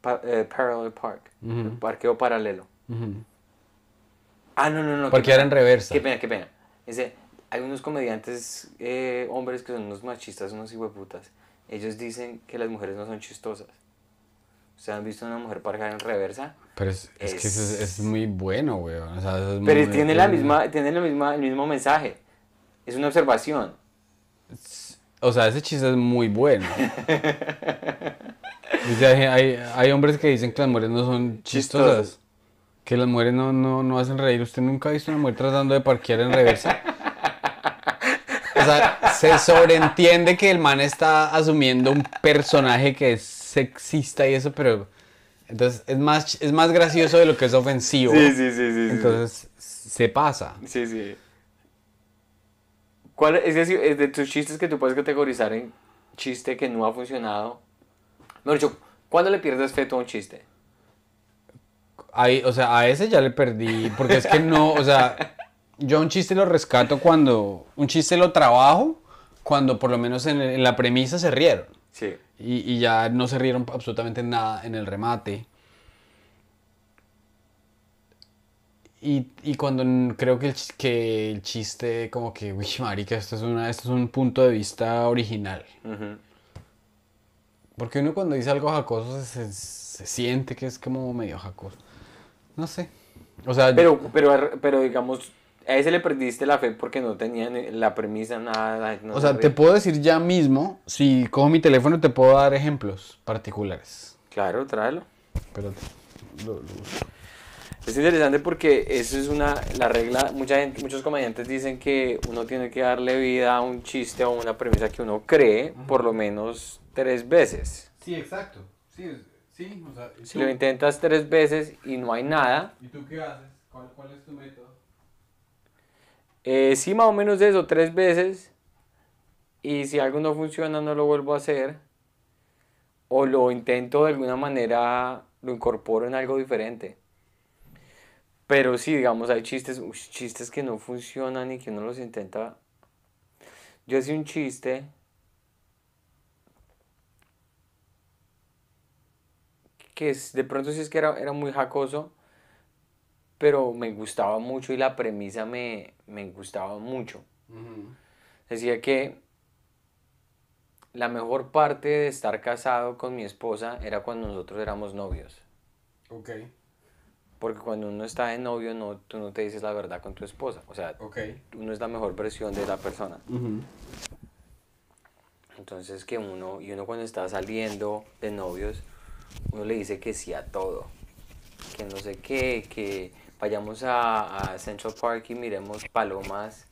pa- eh, parallel park, parqueo paralelo. Ah, no, no, no. Parquear pena. en reversa. Qué pena, qué pena. Dice, hay unos comediantes eh, hombres que son unos machistas, unos hijueputas. Ellos dicen que las mujeres no son chistosas. ¿Ustedes han visto una mujer parquear en reversa? Pero es, es que eso es, Es- es muy bueno, weón. O sea, es Pero muy- tiene, la es- misma, tiene la misma, el mismo mensaje. Es una observación. O sea, ese chiste es muy bueno. [LAUGHS] Dice, hay, hay, hay hombres que dicen que las mujeres no son chistosas. Chistosas. Que las mujeres no, no, no hacen reír. ¿Usted nunca ha visto una mujer tratando de parquear en reversa? O sea, se sobreentiende que el man está asumiendo un personaje que es sexista y eso, pero... Entonces es más, es más gracioso de lo que es ofensivo. sí, sí, sí. sí. Entonces se pasa. Sí, sí. ¿Cuál es, es de tus chistes que tú puedes categorizar en chiste que no ha funcionado? Mejor dicho, ¿cuándo le pierdes fe a un chiste? Ahí, o sea, a ese ya le perdí, porque es que no, o sea, yo un chiste lo rescato cuando, un chiste lo trabajo cuando por lo menos en, en la premisa se rieron Sí. Y, y ya no se rieron absolutamente nada en el remate. Y, y cuando creo que el, que el chiste como que, [LAUGHS] uy, marica, esto es, una, esto es un punto de vista original. Porque uno cuando dice algo jacoso se, se siente que es como medio jacoso. No sé. O sea, Pero, pero, pero digamos, a ese le perdiste la fe porque no tenía ni la premisa, nada. no o sea, se te puedo decir ya mismo, si cojo mi teléfono te puedo dar ejemplos particulares. Claro, tráelo. Espérate. lo- lo busco. Es interesante porque eso es una, la regla, mucha gente, muchos comediantes dicen que uno tiene que darle vida a un chiste o una premisa que uno cree por lo menos tres veces. Sí, exacto. Sí, sí, o sea, ¿y Si lo intentas tres veces y no hay nada, ¿Y tú qué haces? ¿Cuál, cuál es tu método? Eh, sí más o menos eso, tres veces, y si algo no funciona no lo vuelvo a hacer, o lo intento de alguna manera, lo incorporo en algo diferente. Pero sí, digamos, hay chistes, uy, chistes que no funcionan y que uno los intenta. Yo hacía un chiste que es, de pronto sí es que era, era muy jacoso, pero me gustaba mucho y la premisa me, me gustaba mucho. Decía que la mejor parte de estar casado con mi esposa era cuando nosotros éramos novios. Ok, Porque cuando uno está de novio, no, tú no te dices la verdad con tu esposa. O sea, uno es la mejor versión de la persona. Entonces que uno, y uno cuando está saliendo de novios, uno le dice que sí a todo. Que no sé qué, que vayamos a, a Central Park y miremos palomas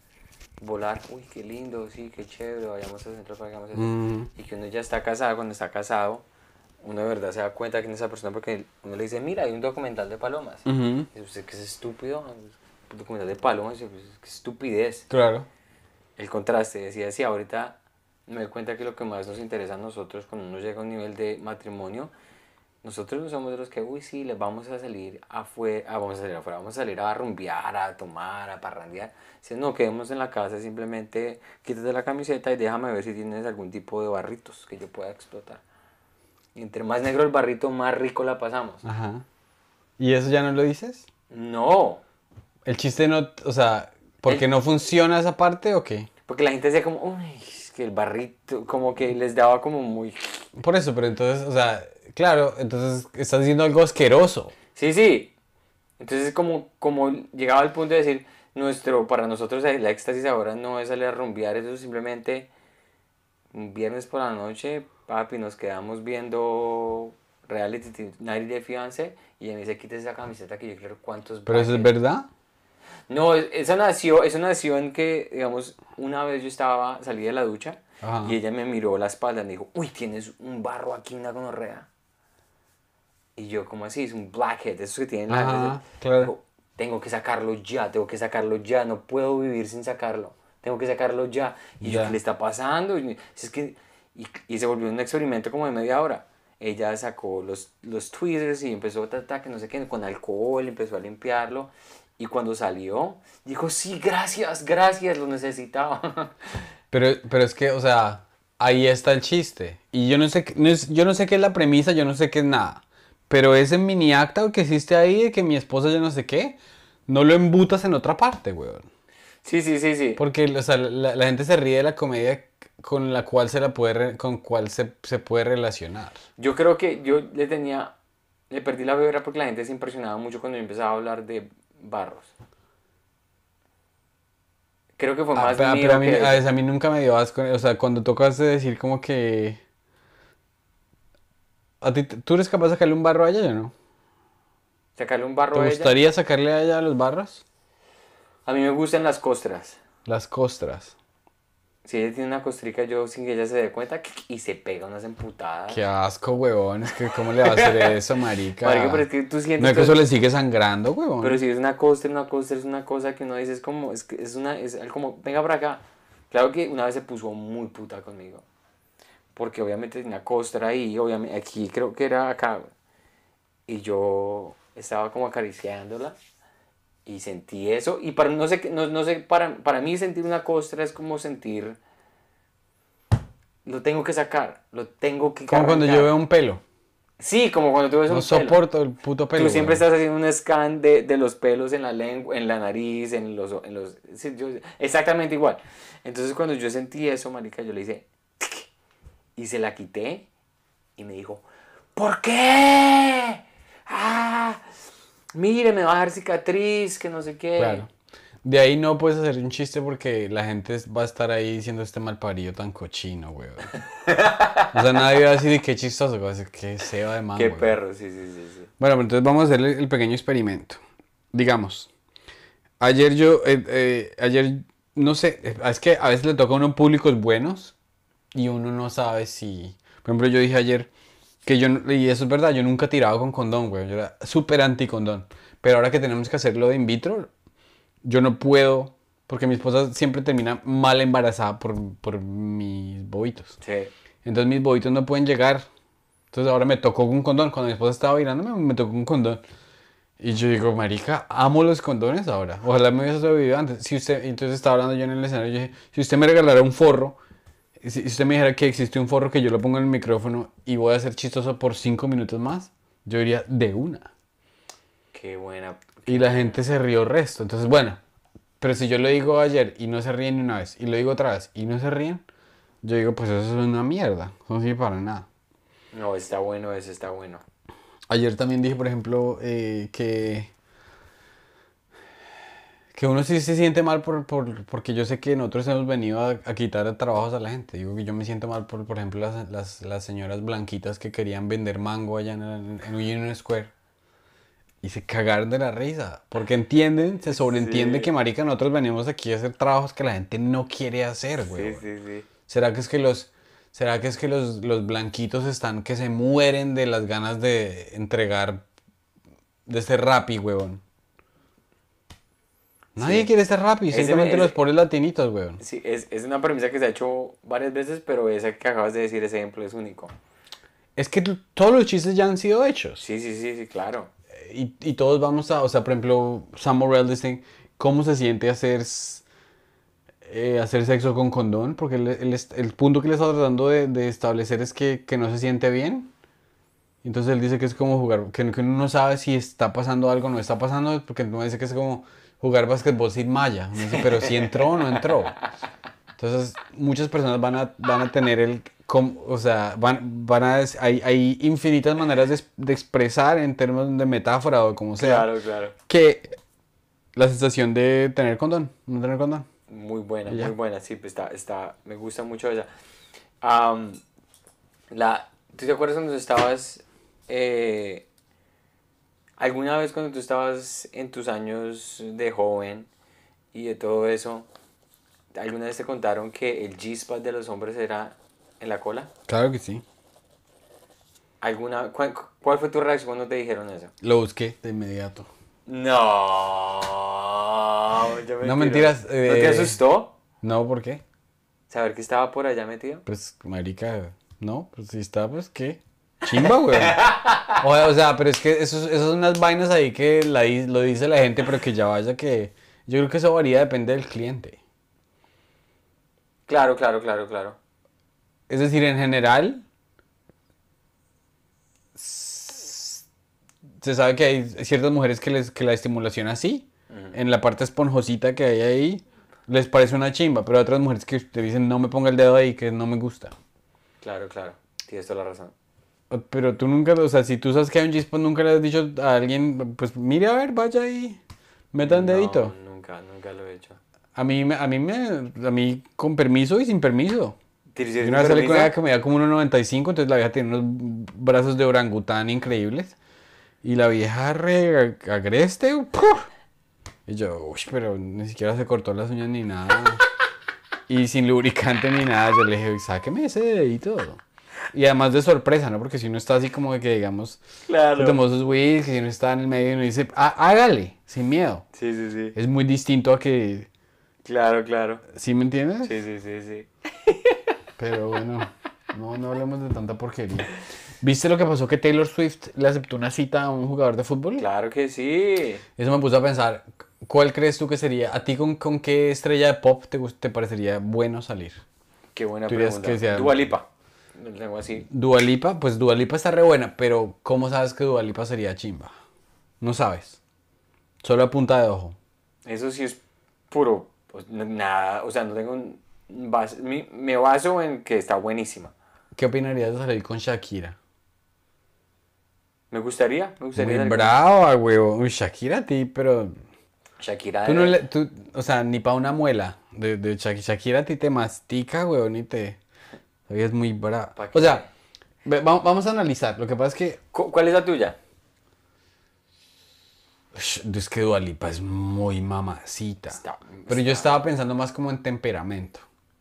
volar. Uy, qué lindo, sí, qué chévere, vayamos a Central Park, hagamos eso. Ujú. Y que uno ya está casado, cuando está casado, uno de verdad se da cuenta que es esa persona porque uno le dice, mira, hay un documental de palomas. Y usted que es estúpido, un documental de palomas, qué estupidez Claro. el contraste. Decía, sí, ahorita me doy cuenta que lo que más nos interesa a nosotros cuando uno llega a un nivel de matrimonio, nosotros no somos de los que, uy, sí, les vamos a salir afuera, ah, vamos a salir afuera, vamos a salir a rumbear, a tomar, a parrandear. Si no, quedemos en la casa, simplemente quítate la camiseta y déjame ver si tienes algún tipo de barritos que yo pueda explotar. Y entre más negro el barrito, más rico la pasamos. Ajá. ¿Y eso ya no lo dices? No, El chiste no, o sea, ¿porque El- no funciona esa parte o qué? porque la gente decía como, uy, es que el barrito, como que les daba como muy... Por eso, pero entonces, o sea, claro, entonces estás diciendo algo asqueroso. Sí, sí. Entonces como, como llegaba al punto de decir, nuestro, para nosotros el éxtasis ahora no es salir a rumbear, eso es simplemente un viernes por la noche, papi, nos quedamos viendo reality night de fiance y me dice, quítese esa camiseta que yo quiero cuántos Pero eso es brackets". verdad. No, es- eso nació, eso nació en que, digamos, una vez yo estaba, salí de la ducha Ajá. y ella me miró la espalda y me dijo, uy, tienes un barro aquí, una gonorrea. Y yo, como así? Es un blackhead, esos que tienen la... Ajá, claro. Dijo, tengo que sacarlo ya, tengo que sacarlo ya, no puedo vivir sin sacarlo. Tengo que sacarlo ya. Y yo. ¿qué le está pasando? Y, es que, Y, y se volvió un experimento como de media hora. Ella sacó los, los tweezers y empezó a tratar que no sé qué, con alcohol, empezó a limpiarlo. Y cuando salió, dijo, sí, gracias, gracias, lo necesitaba. [LAUGHS] Pero, pero es que, o sea, ahí está el chiste. Y yo no sé, qué- no es- yo no sé qué es la premisa, yo no sé qué es nada. Pero ese mini acta que hiciste ahí de que mi esposa ya no sé qué, no lo embutas en otra parte, weón. Sí, sí, sí, sí. Porque, o sea, la, la gente se ríe de la comedia con la cual se la puede, con cual se, se puede relacionar. Yo creo que yo le tenía, le perdí la vibra porque la gente se impresionaba mucho cuando yo empezaba a hablar de barros. Creo que fue Ah, más pero, mío pero a mí, que a mí nunca me dio asco. O sea, cuando tocas de decir como que... ¿A ti, ¿Tú eres capaz de sacarle un barro a ella o no? sacarle un barro ¿Te a ella. gustaría sacarle a ella los barros? A mí me gustan las costras. Las costras. Si ella tiene una costrica, yo sin que ella se dé cuenta y se pega unas emputadas. Qué asco, huevón. Es que ¿cómo le va a hacer [LAUGHS] eso, marica? Marica, pero es que tú sientes No es que eso le sigue sangrando, huevón. Pero si es una costra, una costra es una cosa que uno dice, es como, es, que es una, es como, venga para acá. Claro que una vez se puso muy puta conmigo. Porque obviamente tenía costra ahí, obviamente, aquí creo que era acá. Y yo estaba como acariciándola y sentí eso. Y para, no sé, no, no sé, para, para mí sentir una costra es como sentir, lo tengo que sacar, lo tengo que Como cuando yo veo un pelo. Sí, como cuando tú ves No un pelo. soporto el puto pelo. Tú siempre estás haciendo un scan de, de los pelos en la lengua, en la nariz, en los... En los sí, yo- exactamente igual. Entonces cuando yo sentí eso, marica, yo le hice... Y se la quité y me dijo, ¿por qué? Ah, mire, me va a dejar cicatriz, que no sé qué. Claro. De ahí no puedes hacer un chiste porque la gente va a estar ahí diciendo este malparido tan cochino, weón. [LAUGHS] O sea, nadie va a decir qué chistoso, va a decir que se va de man, Qué weón". perro, sí, sí, sí. sí. Bueno, pero entonces vamos a hacer el, pequeño experimento. Digamos, ayer yo, eh, eh, ayer, no sé, es que a veces le toca a uno públicos buenos y uno no sabe si... Por ejemplo, yo dije ayer que yo, y eso es verdad, yo nunca he tirado con condón, güey. Yo era súper anti condón. Pero ahora que tenemos que hacerlo de in vitro, yo no puedo, porque mi esposa siempre termina mal embarazada por, por mis bobitos. Sí. Entonces mis bobitos no pueden llegar. Entonces ahora me tocó un condón. Cuando mi esposa estaba mirándome, me tocó un condón. Y yo digo, marica, amo los condones ahora. Ojalá me hubiese sobrevivido antes. Si usted, entonces estaba hablando yo en el escenario, yo dije, si usted me regalara un forro, si usted me dijera que existe un forro que yo lo pongo en el micrófono y voy a ser chistoso por cinco minutos más, yo diría, de una. Qué buena. Y la gente se rió resto. Entonces, bueno, pero si yo lo digo ayer y no se ríen ni una vez, y lo digo otra vez y no se ríen, yo digo, pues eso es una mierda. Eso no sirve para nada. No, está bueno, eso está bueno. Ayer también dije, por ejemplo, eh, que, que uno sí se siente mal por, por- porque yo sé que nosotros hemos venido a, a quitar trabajos a la gente. Digo que yo me siento mal por, por ejemplo, las, las, las señoras blanquitas que querían vender mango allá en, Union Square. Y se cagaron de la risa. Porque entienden, se sobreentiende Sí. que, marica, nosotros venimos aquí a hacer trabajos que la gente no quiere hacer, güey. Sí, sí, sí. ¿Será que es que los, será que es que los, los blanquitos están que se mueren de las ganas de entregar, de ser rapi, huevón? Nadie Sí. quiere ser Ese simplemente me- los pobres latinitos, huevón. Sí, es, es una premisa que se ha hecho varias veces, pero esa que acabas de decir, ese ejemplo es único. Es que todos los chistes ya han sido hechos. Sí, sí, sí, sí, claro. Y, y todos vamos a, o sea, por ejemplo, Sam Morrell dice, ¿cómo se siente hacer, eh, hacer sexo con condón? Porque él es- el punto que le está tratando de, de establecer es que, que no se siente bien. Entonces él dice que es como jugar, que, que uno no sabe si está pasando algo o no está pasando, porque uno dice que es como jugar básquetbol sin malla. Uno dice, pero si entró o no entró. Entonces, muchas personas van a, van a tener el... o sea, van, van a... Hay, hay infinitas maneras de, de expresar en términos de metáfora o como sea. Claro, claro. Que la sensación de tener condón, no tener condón. Muy buena, muy buena, sí, pues está, está, me gusta mucho esa. Am, la, ¿Tú te acuerdas cuando estabas, eh, alguna vez cuando tú estabas en tus años de joven y de todo eso, alguna vez te contaron que el G-spot de los hombres era en la cola? Claro que sí. ¿Alguna, cuál, cuál fue tu reacción cuando te dijeron eso? Lo busqué de inmediato. No, No, mentiras, ¿No te eh, asustó? No, ¿por qué? Saber que estaba por allá metido. Pues, marica, no, pues si está, pues, ¿qué? Chimba, güey. O, o sea, pero es que eso, eso son unas vainas ahí que la, lo dice la gente, pero que ya vaya que... Yo creo que eso varía, depende del cliente. Claro, claro, claro, claro. Es decir, en general, se sabe que hay ciertas mujeres que, les, que la estimulación así, en la parte esponjosita que hay ahí, les parece una chimba, pero hay otras mujeres que te dicen no me ponga el dedo ahí, que no me gusta. Claro, claro. Tienes toda la razón. Pero tú nunca, o sea, si tú sabes que hay un chispa, nunca le has dicho a alguien, pues mire a ver, vaya ahí, meta un dedito. No, nunca, nunca lo he hecho. A mí, me- a mí, me, a mí con permiso y sin permiso. ¿Tienes Yo una vez salí con una que me da como 1,95, entonces la vieja tiene unos brazos de orangután increíbles. Y la vieja re ag- agreste. ¡puf! Y yo, uy, pero ni siquiera se cortó las uñas ni nada. [LAUGHS] y sin lubricante ni nada. Yo le dije, sáqueme ese dedito. Y además de sorpresa, ¿no? Porque si uno está así como de que, digamos, Claro. tomó sus whisky, si uno está en el medio y uno dice, "Ah, hágale, sin miedo. Sí, sí, sí. Es muy distinto a que, Claro, claro. ¿sí me entiendes? Sí, sí, sí, sí. Pero bueno, no, no hablemos de tanta porquería. ¿Viste lo que pasó que Taylor Swift le aceptó una cita a un jugador de fútbol? Claro que sí. Eso me puso a pensar, ¿cuál crees tú que sería, a ti con, con qué estrella de pop te, te parecería bueno salir? Qué buena pregunta. que sea- Dua Lipa. Tengo así. Dualipa, pues Dualipa está re buena, pero ¿cómo sabes que Dualipa sería chimba? No sabes. Solo a punta de ojo. Eso sí es puro. pues, nada. O sea, no tengo un. mi- me baso en que está buenísima. ¿Qué opinarías de salir con Shakira? Me gustaría. Me gustaría. Muy brava, huevo. Shakira a ti, pero Shakira. Tú no le, tú, o sea, ni para una muela de, de Shak- Shakira a ti te mastica, weón, ni te... Todavía es muy brava. ¿Pa' O sea, ve- va- vamos a analizar. Lo que pasa es que... Cu- ¿Cuál es la tuya? Ush, Es que Dualipa es muy mamacita. Está- Pero yo estaba pensando más como en temperamento.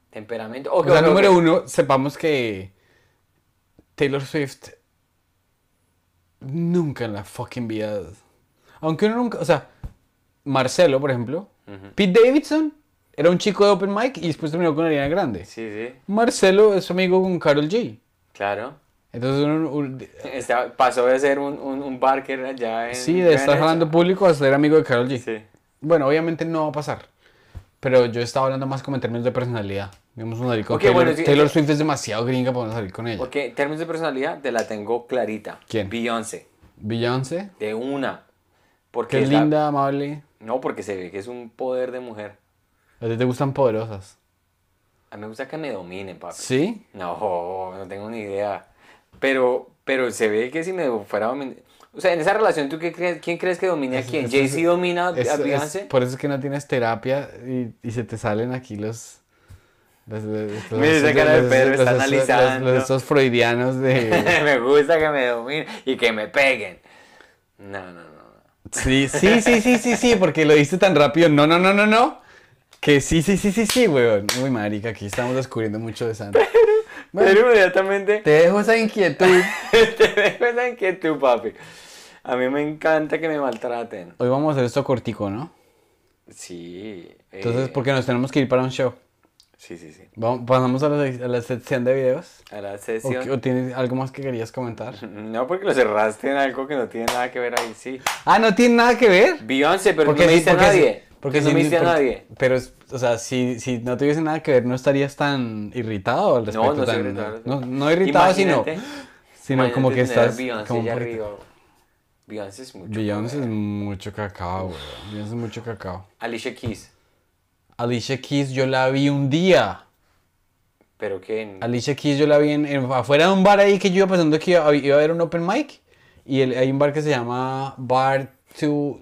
Temperamento. O sea, ok, número uno, sepamos que Taylor Swift nunca en la fucking vida... Aunque uno nunca... O sea, Marcelo, por ejemplo. Pete Davidson era un chico de open mic y después terminó con Ariana Grande. Sí, sí. Marcelo es amigo con Carol G. Claro. Entonces un- Está- pasó de ser un, un, un barker allá en. sí, de estar jalando público a ser amigo de Carol G. Sí. Bueno, obviamente no va a pasar. Pero yo estaba hablando más como en términos de personalidad. Digamos, salir con Ok, Taylor, bueno, sí, Taylor eh, Swift es demasiado gringa para salir con ella. Porque en términos de personalidad te la tengo clarita. ¿Quién? Beyoncé. Beyoncé, De una. Porque que es la- linda, amable. No, porque se ve que es un poder de mujer. A ti te gustan poderosas. A mí me gusta que me dominen, papi. ¿Sí? No, no tengo ni idea. Pero, pero se ve que si me fuera domin- O sea, en esa relación, ¿tú qué crees, quién crees que domine a quién? ¿Jay-Z domina a Es- es- Beyoncé? por eso es que no tienes terapia y, y se te salen aquí los... los- los- los- [LAUGHS] Mira esa los- cara de Pedro, está los- analizando. los- estos freudianos de... [LAUGHS] me gusta que me dominen y que me peguen. No, no, no. no. Sí, sí, sí, sí, sí, sí, porque lo diste tan rápido. No, no, no, no, no. Que sí, sí, sí, sí, sí, weón. Uy, marica, aquí estamos descubriendo mucho de Santa. Bueno, Pero inmediatamente te dejo esa inquietud. [LAUGHS] te dejo esa inquietud, papi. A mí me encanta que me maltraten. Hoy vamos a hacer esto cortico, ¿no? Sí. Entonces, eh, porque nos tenemos que ir para un show. Sí, sí, sí. Vamos, pasamos a la, a la sección de videos. A la ¿O, sesión. qué- o tienes algo más que querías comentar? [LAUGHS] No, porque lo cerraste en algo que no tiene nada que ver ahí, sí. Ah, no tiene nada que ver. Beyoncé, pero Porque no me sí, nadie. Porque no sí, me a nadie. Pero, o sea, si, si no tuviese nada que ver, ¿no estarías tan irritado al respecto? No, no tan- irritado. No, no irritado, sino, Imagínate- sino como que imagínate estás... Beyoncé como arriba. Beyoncé es mucho. Beyoncé es mucho cacao, güey. Beyoncé es mucho cacao. Alicia Keys. Alicia Keys yo la vi un día. Pero que en- Alicia Keys yo la vi en, en- afuera de un bar ahí que yo iba pasando que iba, iba a haber un open mic. Y el- hay un bar que se llama Bar to...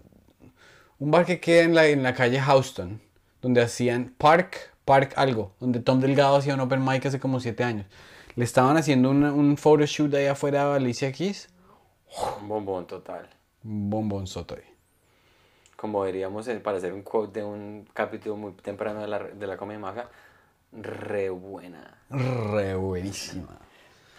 Un bar que queda en la, en la calle Houston. Donde hacían Park, Park algo. Donde Tom Delgado hacía un open mic hace como siete años. Le estaban haciendo un, un photoshoot ahí afuera de Alicia Keys. un bombón total. Un bombón soto ahí. Como diríamos eh, para hacer un quote de un capítulo muy temprano de la, de la comedia maga, re buena. Re buenísima.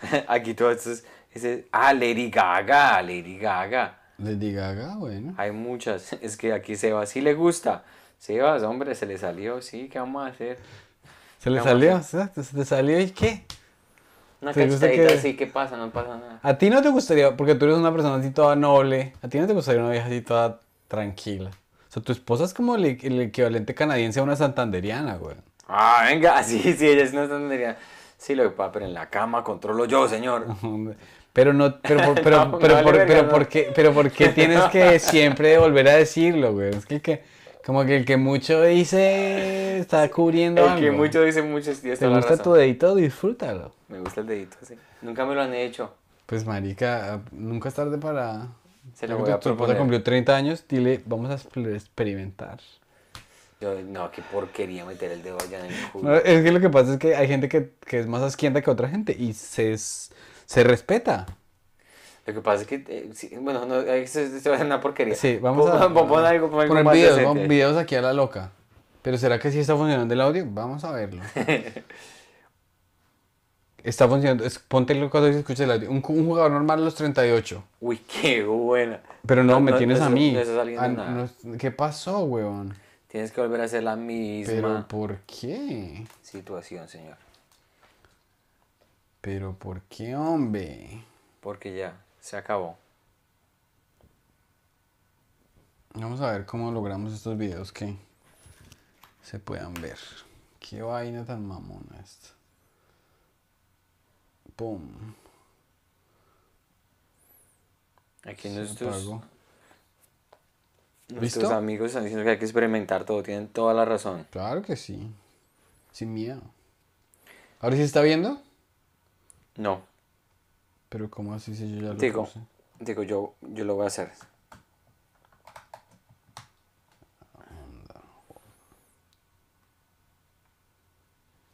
[LAUGHS] Aquí todo esto es, ese- ah, Lady Gaga, Lady Gaga. Lady Gaga, bueno. Hay muchas. [LAUGHS] Es que aquí Sebas sí le gusta. Sebas, hombre, se le salió, sí, ¿qué vamos a hacer? ¿Se le salió? ¿Se te salió y qué? Una ¿Te gusta cachetadita que- así, ¿qué pasa? No pasa nada. ¿A ti no te gustaría, porque tú eres una persona así toda noble, a ti no te gustaría una vieja así toda tranquila? O sea, tu esposa es como el, el equivalente canadiense a una santanderiana, güey. Ah, venga, [LAUGHS] sí, sí, ella es una tontería. Sí, lo que pasa, pero en la cama controlo yo, señor. [LAUGHS] Pero no, pero, por- pero, [LAUGHS] pero, no por, vale verga, pero, no. ¿por qué, pero ¿por qué [LAUGHS] tienes que siempre volver a decirlo, güey? Es que, que como que el que mucho dice está cubriendo El algo. que mucho dice mucho, sí, ¿Te gusta razón. tu dedito? Disfrútalo. Me gusta el dedito, sí. Nunca me lo han hecho. Pues marica, nunca es tarde para... Se lo voy a tu esposa cumplió 30 años, dile, vamos a exper- experimentar. Yo, no, qué porquería meter el dedo allá en el No, culo. es que lo que pasa es que hay gente que, que es más asquienta que otra gente y se, es- se respeta. Lo que pasa es que, eh, sí, bueno, no, esto, esto va a ser una porquería. Sí, vamos Pon- a pon- pon algo, pon algo poner videos, vamos- videos aquí a la loca. Pero ¿será que sí está funcionando el audio? Vamos a verlo. [LAUGHS] Está funcionando. Es, ponte el cuando escucha el audio. Un, un jugador normal a los 38. Uy, qué buena. Pero no, No, me no, tienes no a mí. Ah, nada. es- ¿Qué pasó, weón? Tienes que volver a hacer la Pero misma ¿por qué? situación, señor. Pero ¿por qué, hombre? Porque ya, se acabó. Vamos a ver cómo logramos estos videos que se puedan ver. Qué vaina tan mamona esta. Pum. Aquí nuestros, nuestros amigos están diciendo que hay que experimentar todo. Tienen toda la razón. Claro que sí. Sin miedo. ¿Ahora sí se está viendo? No, Pero ¿cómo así si yo ya lo digo, puse? digo yo, yo lo voy a hacer.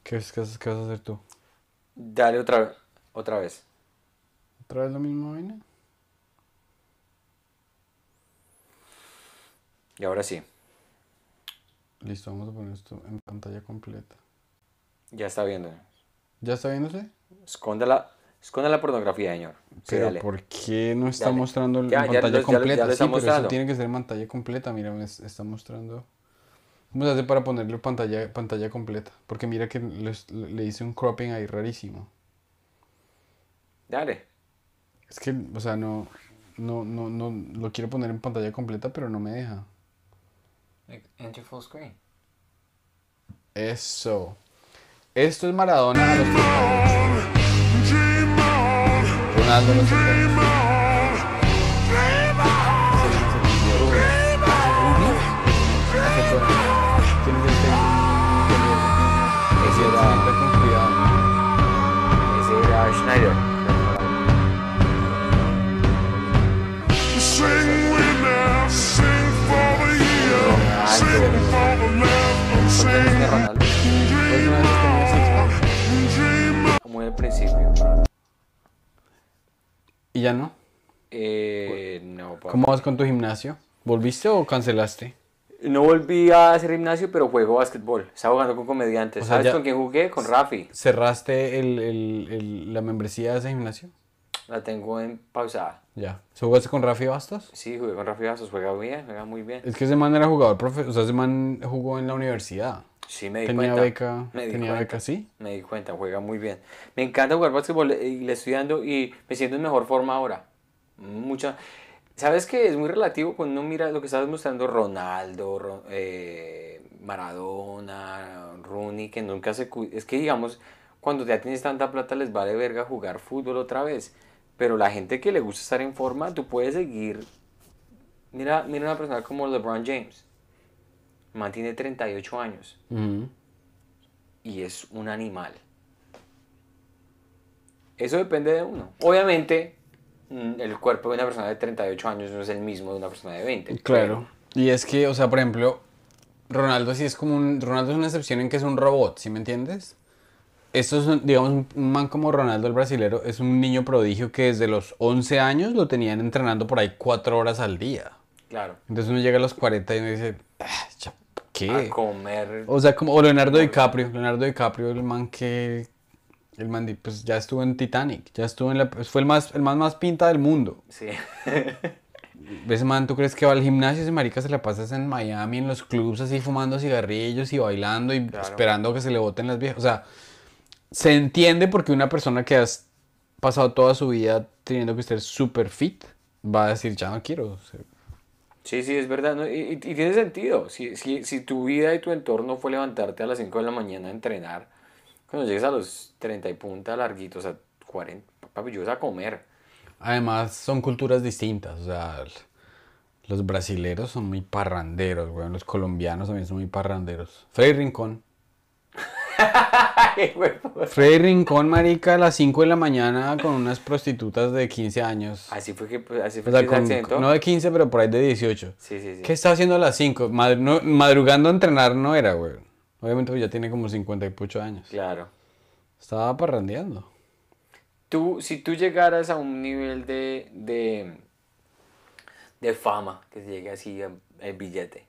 ¿Qué, es- qué, es- qué vas a hacer tú? Dale otra, otra vez. ¿Otra vez la misma vaina? Y ahora sí, Listo, vamos a poner esto en pantalla completa. ya está viendo. ¿Ya está viéndose? Esconda la, esconda la pornografía, señor. Sí, Pero dale. ¿por qué no está Dale. mostrando en Ya, ya pantalla ya ya completa? lo sí, está pero eso mostrando. tiene que ser en pantalla completa. Mira, me es- está mostrando. ¿Cómo se hace para ponerle pantalla, pantalla completa? Porque mira que les- le hice un cropping ahí rarísimo. Dale. Es que, o sea, no, no, no, no, lo quiero poner en pantalla completa, pero no me deja. Enter full screen. Eso. Esto es Maradona a los 30 años. Ronaldo a los 30 años. Hace Muy al principio. ¿Y ya no? Eh, no, papá. ¿Cómo vas con tu gimnasio? ¿Volviste o cancelaste? No volví a hacer gimnasio, pero juego básquetbol. Estaba jugando con comediantes. O sea, ¿Sabes con quién jugué? Con Rafi. ¿Cerraste el, el- el- la membresía de ese gimnasio? La tengo en pausada. Ya. ¿Se jugaste con Rafi Bastos? Sí, jugué con Rafi Bastos. Juega bien, juega muy bien. Es que ese man era jugador profe, o sea, ese man jugó en la universidad. Sí, me di Tenía cuenta. beca, Me di tenía cuenta. beca, ¿sí? Me di cuenta, juega muy bien. Me encanta jugar básquetbol y le estoy dando y me siento en mejor forma ahora. Mucha. ¿Sabes que Es muy relativo cuando uno mira lo que estabas mostrando Ronaldo, Ro- eh, Maradona, Rooney, que nunca se... Es que digamos, cuando ya tienes tanta plata les vale verga jugar fútbol otra vez. Pero la gente que le gusta estar en forma, tú puedes seguir... Mira, mira una persona como LeBron James. Mantiene 38 años y es un animal. Eso depende de uno. Obviamente, mm, el cuerpo de una persona de 38 años no es el mismo de una persona de 20. Claro. Y es que, o sea, por ejemplo, Ronaldo sí es como un... Ronaldo es una excepción en que es un robot, ¿sí me entiendes? Esto es, digamos, un- un man como Ronaldo el brasilero, es un niño prodigio que desde los 11 años lo tenían entrenando por ahí 4 horas al día. Claro. Entonces uno llega a los 40 y uno dice, "Ah, A comer. O sea, como o Leonardo DiCaprio. Leonardo DiCaprio, el man que... El man, pues ya estuvo en Titanic, ya estuvo en la... pues, fue el más, el man más pinta del mundo. Sí. [LAUGHS] ese man, ¿tú crees que va al gimnasio? Ese marica se la pasa en Miami, en los clubs, así fumando cigarrillos y bailando y Claro. esperando que se le boten las viejas. O sea, se entiende porque una persona que has pasado toda su vida teniendo que ser súper fit va a decir, ya no quiero. ser- Sí, sí, es verdad. Y, tiene sentido. Si, si, si tu vida y tu entorno fue levantarte a las 5 de la mañana a entrenar, cuando llegues a los 30 y punta larguitos, a 40, papi, yo vas a comer. Además, son culturas distintas. O sea, los brasileros son muy parranderos, weón. Los colombianos también son muy parranderos. Freddy Rincón. [LAUGHS] Huevo. Freddy Rincón, marica, a las 5 de la mañana con unas prostitutas de 15 años. Así fue que, pues, así O fue sea, que se con- accidentó. no de 15, pero por ahí de 18. Sí, sí, sí. ¿Qué estaba haciendo a las 5? Madru- no- madrugando a entrenar no era, güey. Obviamente pues, ya tiene como 58 años. Claro. Estaba parrandeando. Tú, si tú llegaras a un nivel de, de, de fama, que llegue así a- el billete,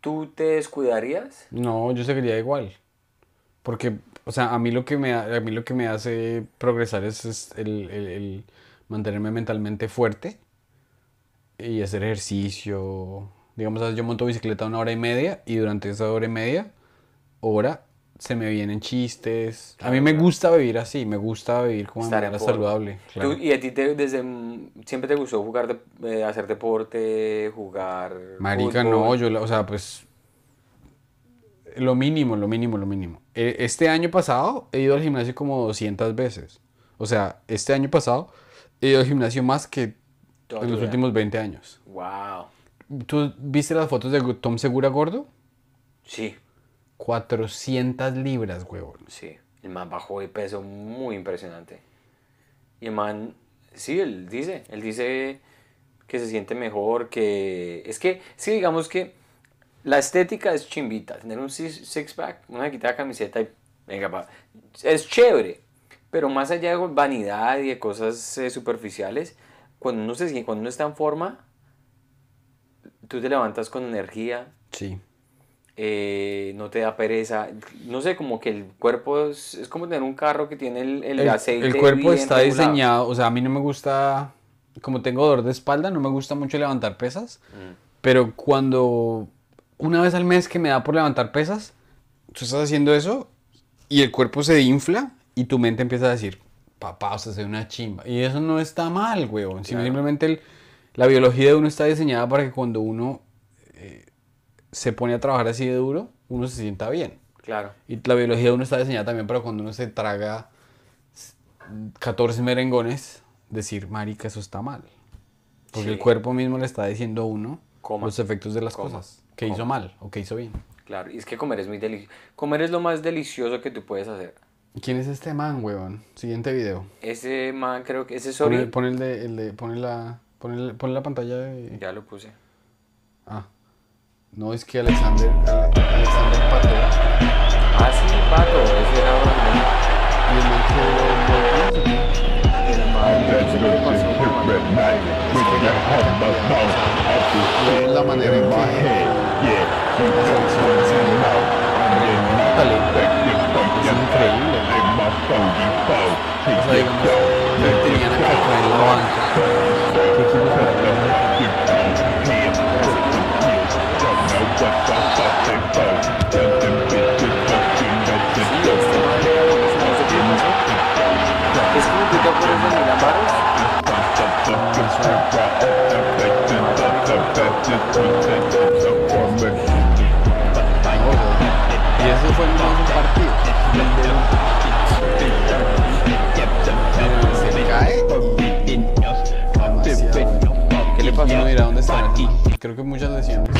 ¿tú te descuidarías? No, yo seguiría igual. Porque, o sea, a mí lo que me, a mí lo que me hace progresar es, el- el mantenerme mentalmente fuerte y hacer ejercicio. Digamos, yo monto bicicleta una hora y media y durante esa hora y media, hora, se me vienen chistes. a mí me gusta vivir así, me gusta vivir como de manera saludable. Claro. ¿Y a ti te, desde siempre te gustó jugar, de- eh, hacer deporte, jugar Marica, fútbol? no, yo, o sea, pues lo mínimo, lo mínimo, lo mínimo. E- Este año pasado he ido al gimnasio como 200 veces. O sea, este año pasado he ido al gimnasio más que en los últimos 20 años. Wow. ¿Tú viste las fotos de Tom Segura gordo? Sí, 400 libras, huevón. sí. El man bajó de peso muy impresionante. Y el man, sí, él dice, él dice que se siente mejor, que... Es que, sí, digamos que la estética es chimbita. Tener un six- six-pack, una quitada camiseta y... Venga, pa. Es chévere. Pero más allá de vanidad y de cosas eh, superficiales, cuando uno, se, cuando uno está en forma, tú te levantas con energía, Sí. Eh, no te da pereza. No sé, como que el cuerpo es, es como tener un carro que tiene el, el El, aceite. el cuerpo está regulado. diseñado, o sea, a mí no me gusta, como tengo dolor de espalda, no me gusta mucho levantar pesas, Mm. pero cuando una vez al mes que me da por levantar pesas, tú estás haciendo eso y el cuerpo se infla y tu mente empieza a decir, papá, usted es una chimba. Y eso no está mal, weón, sino simplemente el- la biología de uno está diseñada para que cuando uno se pone a trabajar así de duro, uno se sienta bien. Claro. Y la biología de uno está diseñada también para cuando uno se traga 14 merengones, decir, marica, eso está mal. Porque Sí. el cuerpo mismo le está diciendo a uno Coma. los efectos de las Coma. cosas. Que hizo mal o que hizo bien. Claro, y es que comer es muy delicioso. Comer es lo más delicioso que tú puedes hacer. ¿Quién es este man, huevón? Siguiente video. Ese man, creo que ese Pon, el, sorry. pon el de, el de, pon la, pon, el- pon la pantalla de... Ya lo puse. Ah. No, es que Alexander, Ale- Alexander Pato. Ah, sí, pato, ese era Ronaldinho. Y el man que... El man, no sé qué le pasó, pero man, y es la manera en que... Es increíble. O sea, digamos, tenían a Kaká en la banca. Y eso fue más un partido. Se cae. ¿Qué le pasó? Mira dónde está. Creo que muchas lesiones.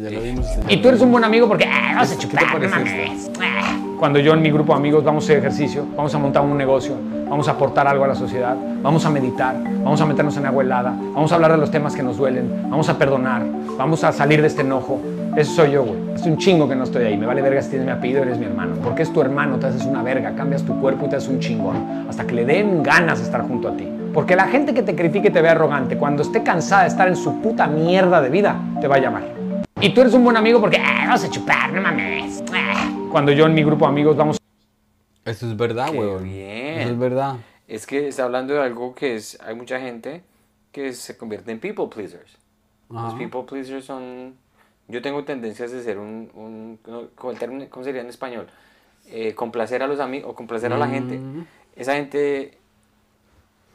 Ya lo vimos. Y tú eres un buen amigo porque ah, vas a chupar, no mames. Ah. Cuando yo en mi grupo de amigos vamos a hacer ejercicio, vamos a montar un negocio, vamos a aportar algo a la sociedad, vamos a meditar, vamos a meternos en agua helada, vamos a hablar de los temas que nos duelen, vamos a perdonar, vamos a salir de este enojo. Eso soy yo, güey. Es un chingo que no estoy ahí. Me vale verga si tienes mi apellido, eres mi hermano. Porque es tu hermano, te haces una verga, cambias tu cuerpo y te haces un chingón. Hasta que le den ganas de estar junto a ti. Porque la gente que te critique y te ve arrogante, cuando esté cansada de estar en su puta mierda de vida, te va a llamar. Y tú eres un buen amigo porque ah, vamos a chupar, no mames. Ah. Cuando yo en mi grupo de amigos vamos Eso es verdad, weón. bien. Eso es verdad. es que está hablando de algo que es, hay mucha gente que se convierte en people pleasers. Los people pleasers son, yo tengo tendencias de ser un, un ¿cómo, sería en español? Eh, complacer a los amigos o complacer a la gente. Mm. Esa gente,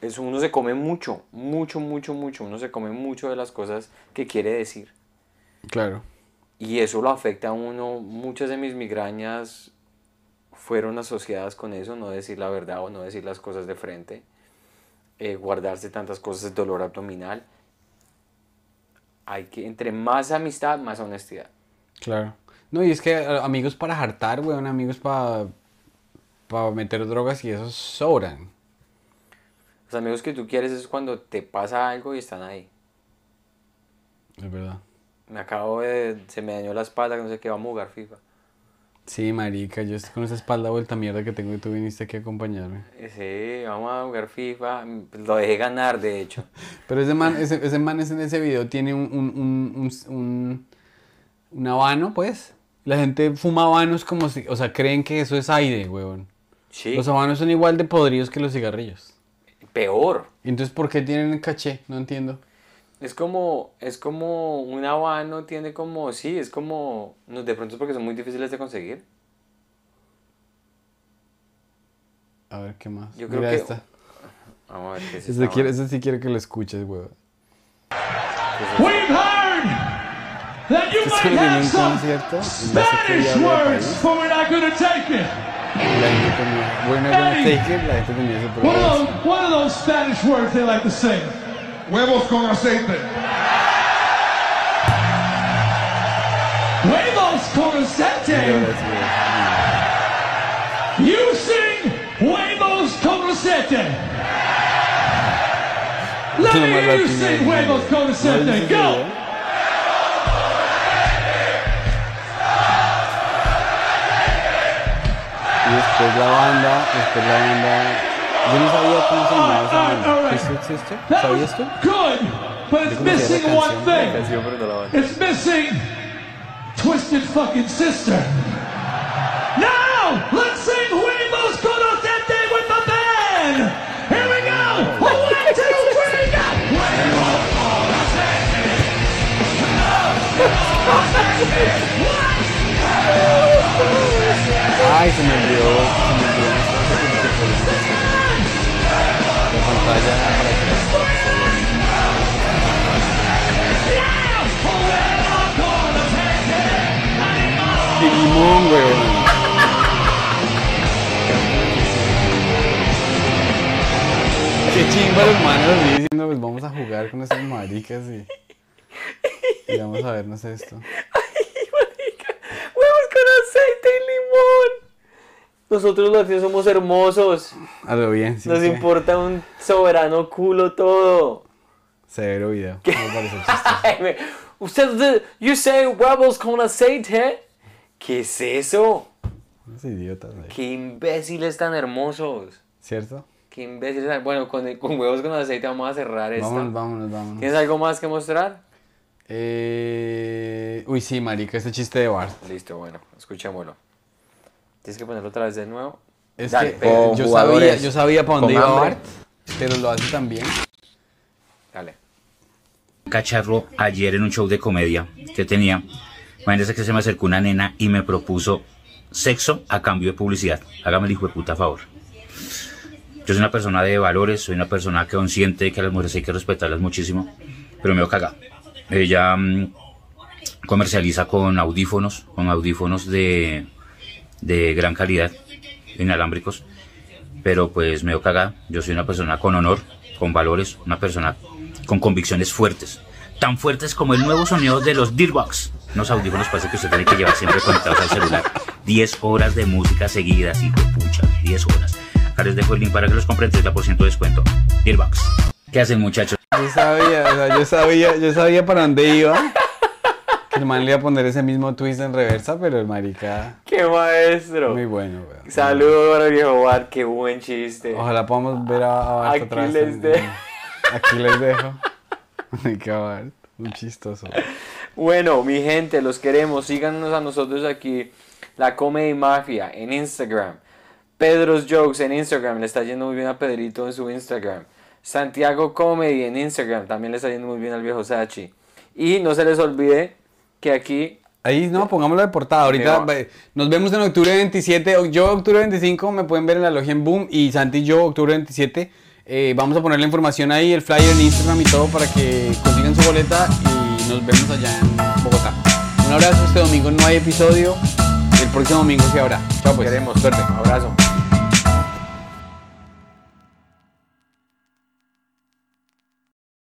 es, uno se come mucho, mucho, mucho, mucho, uno se come mucho de las cosas que quiere decir. Claro. Y eso lo afecta a uno. Muchas de mis migrañas fueron asociadas con eso, no decir la verdad o no decir las cosas de frente. eh, guardarse tantas cosas, dolor abdominal. Hay que, entre más amistad, más honestidad. Claro. No, y es que eh, amigos para hartar, weón, amigos para para meter drogas y esos sobran. Los amigos que tú quieres es cuando te pasa algo y están ahí. Es verdad. Me Me acabo de... Se me dañó la espalda, no sé qué, vamos a jugar FIFA. Sí, marica, yo estoy con esa espalda vuelta mierda que tengo y tú viniste aquí a acompañarme. Sí, vamos a jugar FIFA. Lo dejé ganar, de hecho. [LAUGHS] Pero ese man, ese, ese man en ese video tiene un, un, un, un, un- habano, pues. La gente fuma habanos como si, o sea, creen que eso es aire, weón. Sí, Los habanos son igual de podridos que los cigarrillos. peor. Entonces, ¿por qué tienen caché? No entiendo. Es como, es como un habano tiene como, sí, es como, no, de pronto es porque son muy difíciles de conseguir. A ver, ¿qué más? Yo creo Mira que- esta. Vamos a ver qué es Ese, esta quiere, ese sí quiere que lo escuches, weón. We've heard that you Es might have some Spanish words, but we're not going to take it. Tenía, bueno, gonna Hey. take it, are voz. those, what are those Spanish words they like to say? Huevos con aceite. Huevos con Y aceite. ahora sí, You sing huevos con aceite. Let Eso me nomás hear you latina sing es huevos muy con bueno. aceite. ¿No dices ese Go. video? Y después la banda, después la banda. Yo sabía cómo se llamaba esa Alright, banda. alright. ¿Twisted Sister? That ¿Sabías was tú? good, but it's missing one thing. Canción, pero no la banda. It's missing Twisted fucking Sister. Now, let's sing Huevos con aceite with the band. Here we go. One, two, three, go. Huevos con aceite. Ay, se me olvidó. Pantalla. ¡Qué limón, weón! Qué chimba los manos diciendo, pues vamos a jugar con esas maricas y, y vamos a vernos esto. Huevos con aceite y limón. Nosotros los latinos somos hermosos. A lo bien, sí. Nos sí. importa un soberano culo todo. Severo video. Me chistoso. [LAUGHS] Usted, you say huevos con aceite. ¿Qué es eso? Unos idiotas, ahí. Qué imbéciles tan hermosos. ¿Cierto? Qué imbéciles tan... Bueno, con, con huevos con aceite vamos a cerrar esto. Vámonos, vámonos, vámonos. ¿Tienes algo más que mostrar? Eh... Uy, sí, marica, este chiste de Bart. Listo, bueno, escuchémoslo. ¿Tienes que ponerlo otra vez de nuevo? Es Dale, que eh, yo, sabía, yo sabía para dónde iba hambre. Bart, pero lo hace tan bien. Dale. cacharro ayer en un show de comedia que tenía. Imagínense que se me acercó una nena y me propuso sexo a cambio de publicidad. Hágame el hijo de puta favor. Yo soy una persona de valores, soy una persona que consciente de que a las mujeres hay que respetarlas muchísimo, pero me veo cagada. Ella mm, comercializa con audífonos, con audífonos de, de gran calidad, inalámbricos, pero pues me veo cagada. Yo soy una persona con honor, con valores, una persona con convicciones fuertes. Tan fuertes como el nuevo sonido de los Dearbox. Unos audífonos parece que usted tiene que llevar siempre conectados al celular. 10 horas de música seguidas, hijo de pucha, 10 horas. Acá les dejo el link para que los compren 30% de descuento. Dearbox. ¿Qué hacen muchachos? Yo sabía, yo sabía, yo sabía para dónde iba. El man le iba a poner ese mismo twist en reversa, pero el marica, ¡Qué maestro! muy bueno, weón. Saludos para el viejo Bart, qué buen chiste. Ojalá podamos ver a, a Bart Aquí otra vez. les en- dejo. en- Aquí les dejo. Marica Bart, muy chistoso. Bueno, mi gente, los queremos. Síganos a nosotros aquí, la Comedy Mafia, en Instagram. Pedro's Jokes en Instagram, le está yendo muy bien a Pedrito en su Instagram. Santiago Comedy en Instagram, también le está yendo muy bien al viejo Sachi. Y no se les olvide que aquí Ahí no, pongámoslo de portada. Ahorita eh, nos vemos en octubre 27. o- Yo octubre 25 me pueden ver en la logia en Boom y Santi y yo octubre 27. Eh, vamos a poner la información ahí, el flyer en Instagram y todo para que consigan su boleta y nos vemos allá en Bogotá. Un abrazo, este domingo no hay episodio. El próximo domingo sí habrá. Chao pues. queremos. Suerte. Abrazo.